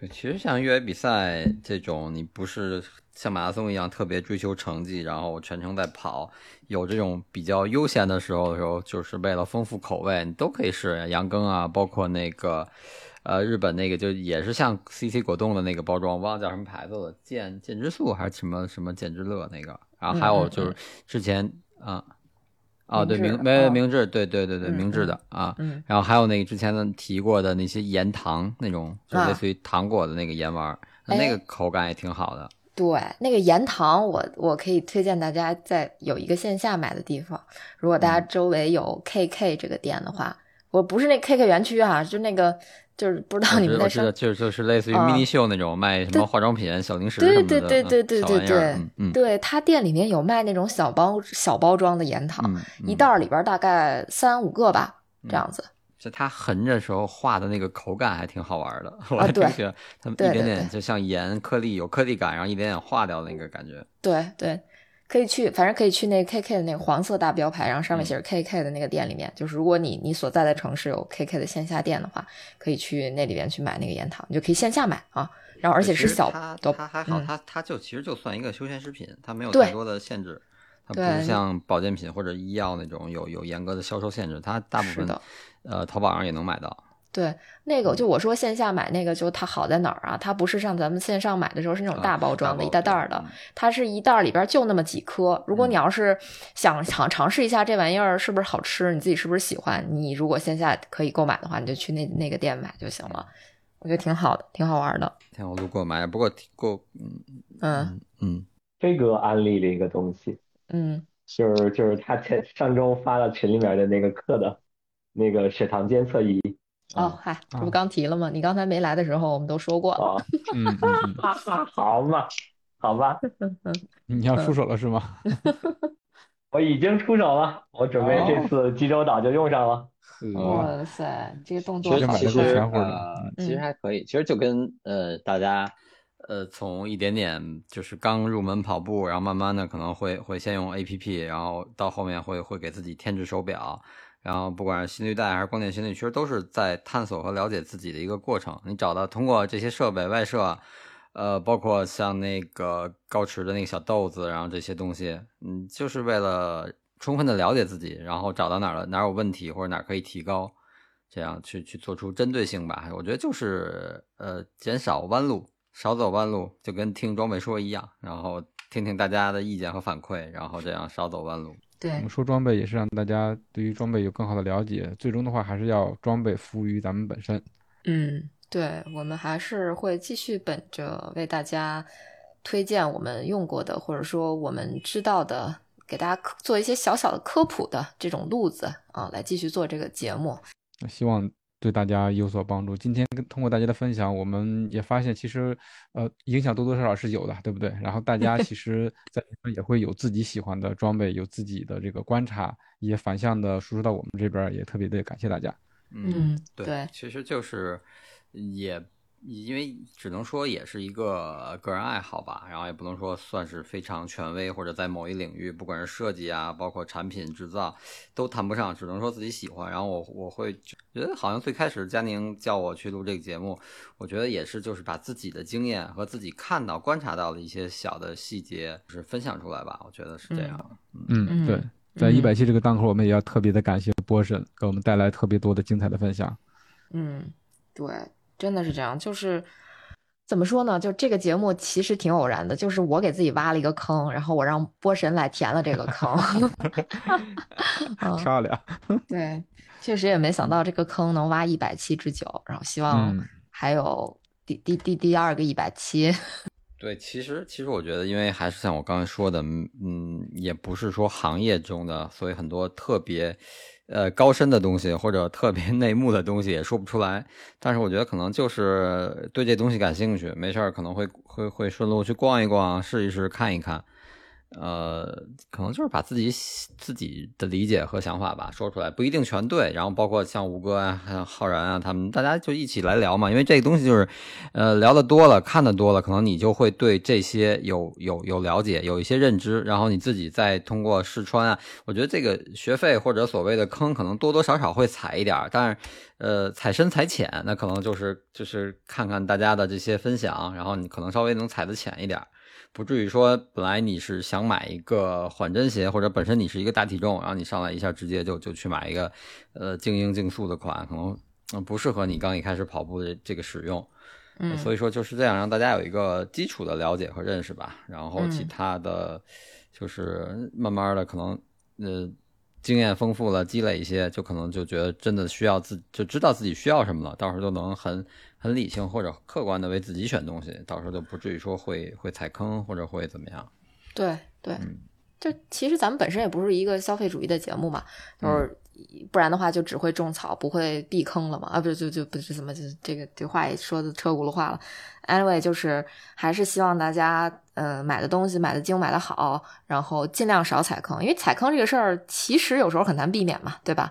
对，其实像越野比赛这种，你不是像马拉松一样特别追求成绩，然后全程在跑。有这种比较悠闲的时候的时候，就是为了丰富口味，你都可以试羊羹啊，包括那个，呃，日本那个就也是像 CC 果冻的那个包装，忘了叫什么牌子了，健健之素还是什么什么健之乐那个。然后还有就是之前啊，哦对明没明治，对对对对明治的啊。然后还有那个之前的提过的那些盐糖那种，就类似于糖果的那个盐丸，那个口感也挺好的。对，那个盐糖，我我可以推荐大家在有一个线下买的地方。如果大家周围有 KK 这个店的话，我不是那 KK 园区啊，就那个就是不知道你们在上，就就是类似于 mini 秀那种卖什么化妆品、小零食什么的。对对对对对对对，嗯，对他店里面有卖那种小包小包装的盐糖，一袋里边大概三五个吧，这样子。就它横着时候画的那个口感还挺好玩的，我还挺喜欢。它们一点点就像盐颗粒有颗粒感，然后一点点化掉那个感觉。对对，可以去，反正可以去那 KK 的那个黄色大标牌，然后上面写着 KK 的那个店里面。就是如果你你所在的城市有 KK 的线下店的话，可以去那里边去买那个盐糖，你就可以线下买啊。然后而且是小，它还好，它它就其实就算一个休闲食品，它没有太多的限制。它不是像保健品或者医药那种有有严格的销售限制，它大部分呃淘宝上也能买到。对，那个就我说线下买那个，就它好在哪儿啊？它不是像咱们线上买的时候是那种大包装的一袋袋的，它是一袋里边就那么几颗。如果你要是想尝尝试一下这玩意儿是不是好吃，你自己是不是喜欢，你如果线下可以购买的话，你就去那那个店买就行了。我觉得挺好的，挺好玩的。挺好路过买，不过过嗯嗯嗯，飞哥安利了一个东西。嗯，就是就是他前上周发到群里面的那个课的，那个血糖监测仪。哦，嗨，这不刚提了吗？你刚才没来的时候，我们都说过了。嗯嗯，好嘛，好吧。你要出手了是吗？我已经出手了，我准备这次济州岛就用上了。哇塞，这个动作其实呃，其实还可以，其实就跟呃大家呃从一点点就是刚入门跑步，然后慢慢的可能会会先用 A P P，然后到后面会会给自己添置手表，然后不管是心率带还是光电心率，其实都是在探索和了解自己的一个过程。你找到通过这些设备外设，呃，包括像那个高驰的那个小豆子，然后这些东西，嗯，就是为了。充分的了解自己，然后找到哪儿了哪儿有问题或者哪儿可以提高，这样去去做出针对性吧。我觉得就是呃减少弯路，少走弯路，就跟听装备说一样，然后听听大家的意见和反馈，然后这样少走弯路。对，我们说装备也是让大家对于装备有更好的了解，最终的话还是要装备服务于咱们本身。嗯，对，我们还是会继续本着为大家推荐我们用过的，或者说我们知道的。给大家做一些小小的科普的这种路子啊，来继续做这个节目，希望对大家有所帮助。今天跟通过大家的分享，我们也发现其实呃影响多多少少是有的，对不对？然后大家其实 在里面也会有自己喜欢的装备，有自己的这个观察，也反向的输出到我们这边，也特别的感谢大家。嗯，对，其实就是也。因为只能说也是一个个人爱好吧，然后也不能说算是非常权威，或者在某一领域，不管是设计啊，包括产品制造，都谈不上，只能说自己喜欢。然后我我会觉得，好像最开始佳宁叫我去录这个节目，我觉得也是就是把自己的经验和自己看到、观察到的一些小的细节就是分享出来吧。我觉得是这样。嗯，对，在一百期这个档口，我们也要特别的感谢波神给我们带来特别多的精彩的分享。嗯，对。真的是这样，就是怎么说呢？就这个节目其实挺偶然的，就是我给自己挖了一个坑，然后我让波神来填了这个坑。漂亮。对，确实也没想到这个坑能挖一百期之久，然后希望还有第第第第二个一百期。对，其实其实我觉得，因为还是像我刚才说的，嗯，也不是说行业中的，所以很多特别。呃，高深的东西或者特别 内幕的东西也说不出来，但是我觉得可能就是对这东西感兴趣，没事儿可能会会会顺路去逛一逛，试一试，看一看。呃，可能就是把自己自己的理解和想法吧说出来，不一定全对。然后包括像吴哥啊、还有浩然啊，他们大家就一起来聊嘛。因为这个东西就是，呃，聊的多了，看的多了，可能你就会对这些有有有了解，有一些认知。然后你自己再通过试穿啊，我觉得这个学费或者所谓的坑，可能多多少少会踩一点，但是呃，踩深踩浅，那可能就是就是看看大家的这些分享，然后你可能稍微能踩的浅一点。不至于说，本来你是想买一个缓震鞋，或者本身你是一个大体重，然后你上来一下直接就就去买一个，呃，静音竞速的款，可能不适合你刚一开始跑步的这个使用。嗯，所以说就是这样，让大家有一个基础的了解和认识吧。然后其他的，就是慢慢的可能，呃，经验丰富了，积累一些，就可能就觉得真的需要自就知道自己需要什么了，到时候就能很。很理性或者客观的为自己选东西，到时候就不至于说会会踩坑或者会怎么样。对对，就其实咱们本身也不是一个消费主义的节目嘛，就是不然的话就只会种草，不会避坑了嘛。啊，不是就就不是怎么就这个这话也说的车轱辘话了。Anyway，就是还是希望大家呃买的东西买的精买的好，然后尽量少踩坑，因为踩坑这个事儿其实有时候很难避免嘛，对吧？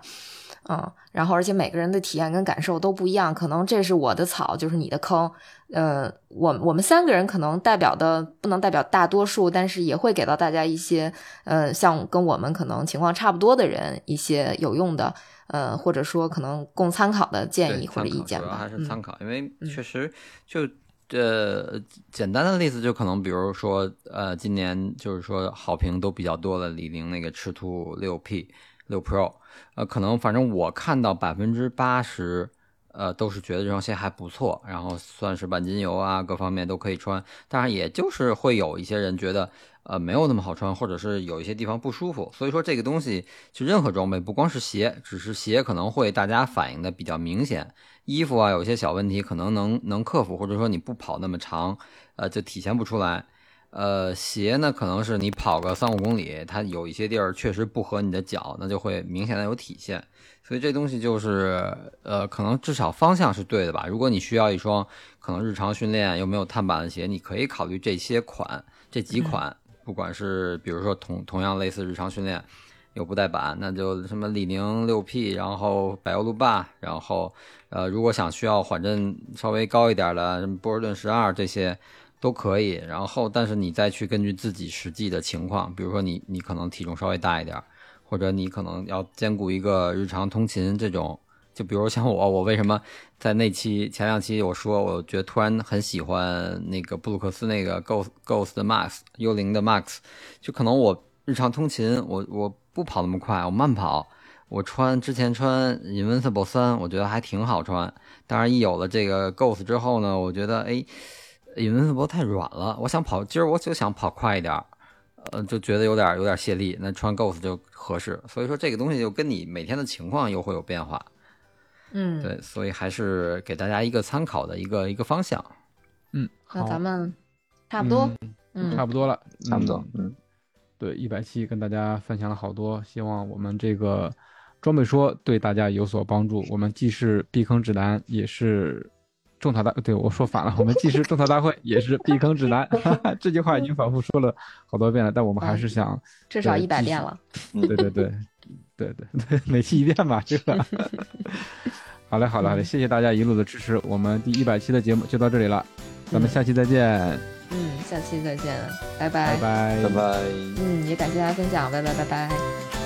嗯，然后而且每个人的体验跟感受都不一样，可能这是我的草，就是你的坑。呃，我我们三个人可能代表的不能代表大多数，但是也会给到大家一些，呃，像跟我们可能情况差不多的人一些有用的，呃，或者说可能供参考的建议或者意见吧。主要还是参考，因为确实就呃简单的例子，就可能比如说呃今年就是说好评都比较多的李宁那个赤兔六 P 六 Pro。呃，可能反正我看到百分之八十，呃，都是觉得这双鞋还不错，然后算是半斤油啊，各方面都可以穿。当然，也就是会有一些人觉得，呃，没有那么好穿，或者是有一些地方不舒服。所以说，这个东西就任何装备，不光是鞋，只是鞋可能会大家反映的比较明显。衣服啊，有些小问题可能能能克服，或者说你不跑那么长，呃，就体现不出来。呃，鞋呢，可能是你跑个三五公里，它有一些地儿确实不合你的脚，那就会明显的有体现。所以这东西就是，呃，可能至少方向是对的吧。如果你需要一双可能日常训练又没有碳板的鞋，你可以考虑这些款，这几款，不管是比如说同同样类似日常训练，有不带板，那就什么李宁六 P，然后百欧路霸，然后呃，如果想需要缓震稍微高一点的，什么波士顿十二这些都可以。然后，但是你再去根据自己实际的情况，比如说你你可能体重稍微大一点，或者你可能要兼顾一个日常通勤这种。就比如像我，我为什么在那期前两期我说，我觉得突然很喜欢那个布鲁克斯那个 Ghost Ghost Max 幽灵的 Max，就可能我日常通勤，我我不跑那么快，我慢跑，我穿之前穿 Invincible 三，我觉得还挺好穿。当然一有了这个 Ghost 之后呢，我觉得哎，Invincible 太软了，我想跑，今儿我就想跑快一点，呃，就觉得有点有点泄力，那穿 Ghost 就合适。所以说这个东西就跟你每天的情况又会有变化。嗯，对，所以还是给大家一个参考的一个一个方向。嗯，那咱们差不多，嗯，差不多了，差不多。嗯，对，一百期跟大家分享了好多，希望我们这个装备说对大家有所帮助。我们既是避坑指南，也是种草大，对我说反了，我们既是种草大会，也是避坑指南。这句话已经反复说了好多遍了，但我们还是想 至少一百遍了。对对对。对对对，每期一遍吧，这个。好嘞，好嘞，好嘞，谢谢大家一路的支持，我们第一百期的节目就到这里了，咱们下期再见。嗯，下期再见，拜拜，拜拜，拜拜。嗯，也感谢大家分享，拜拜，拜拜。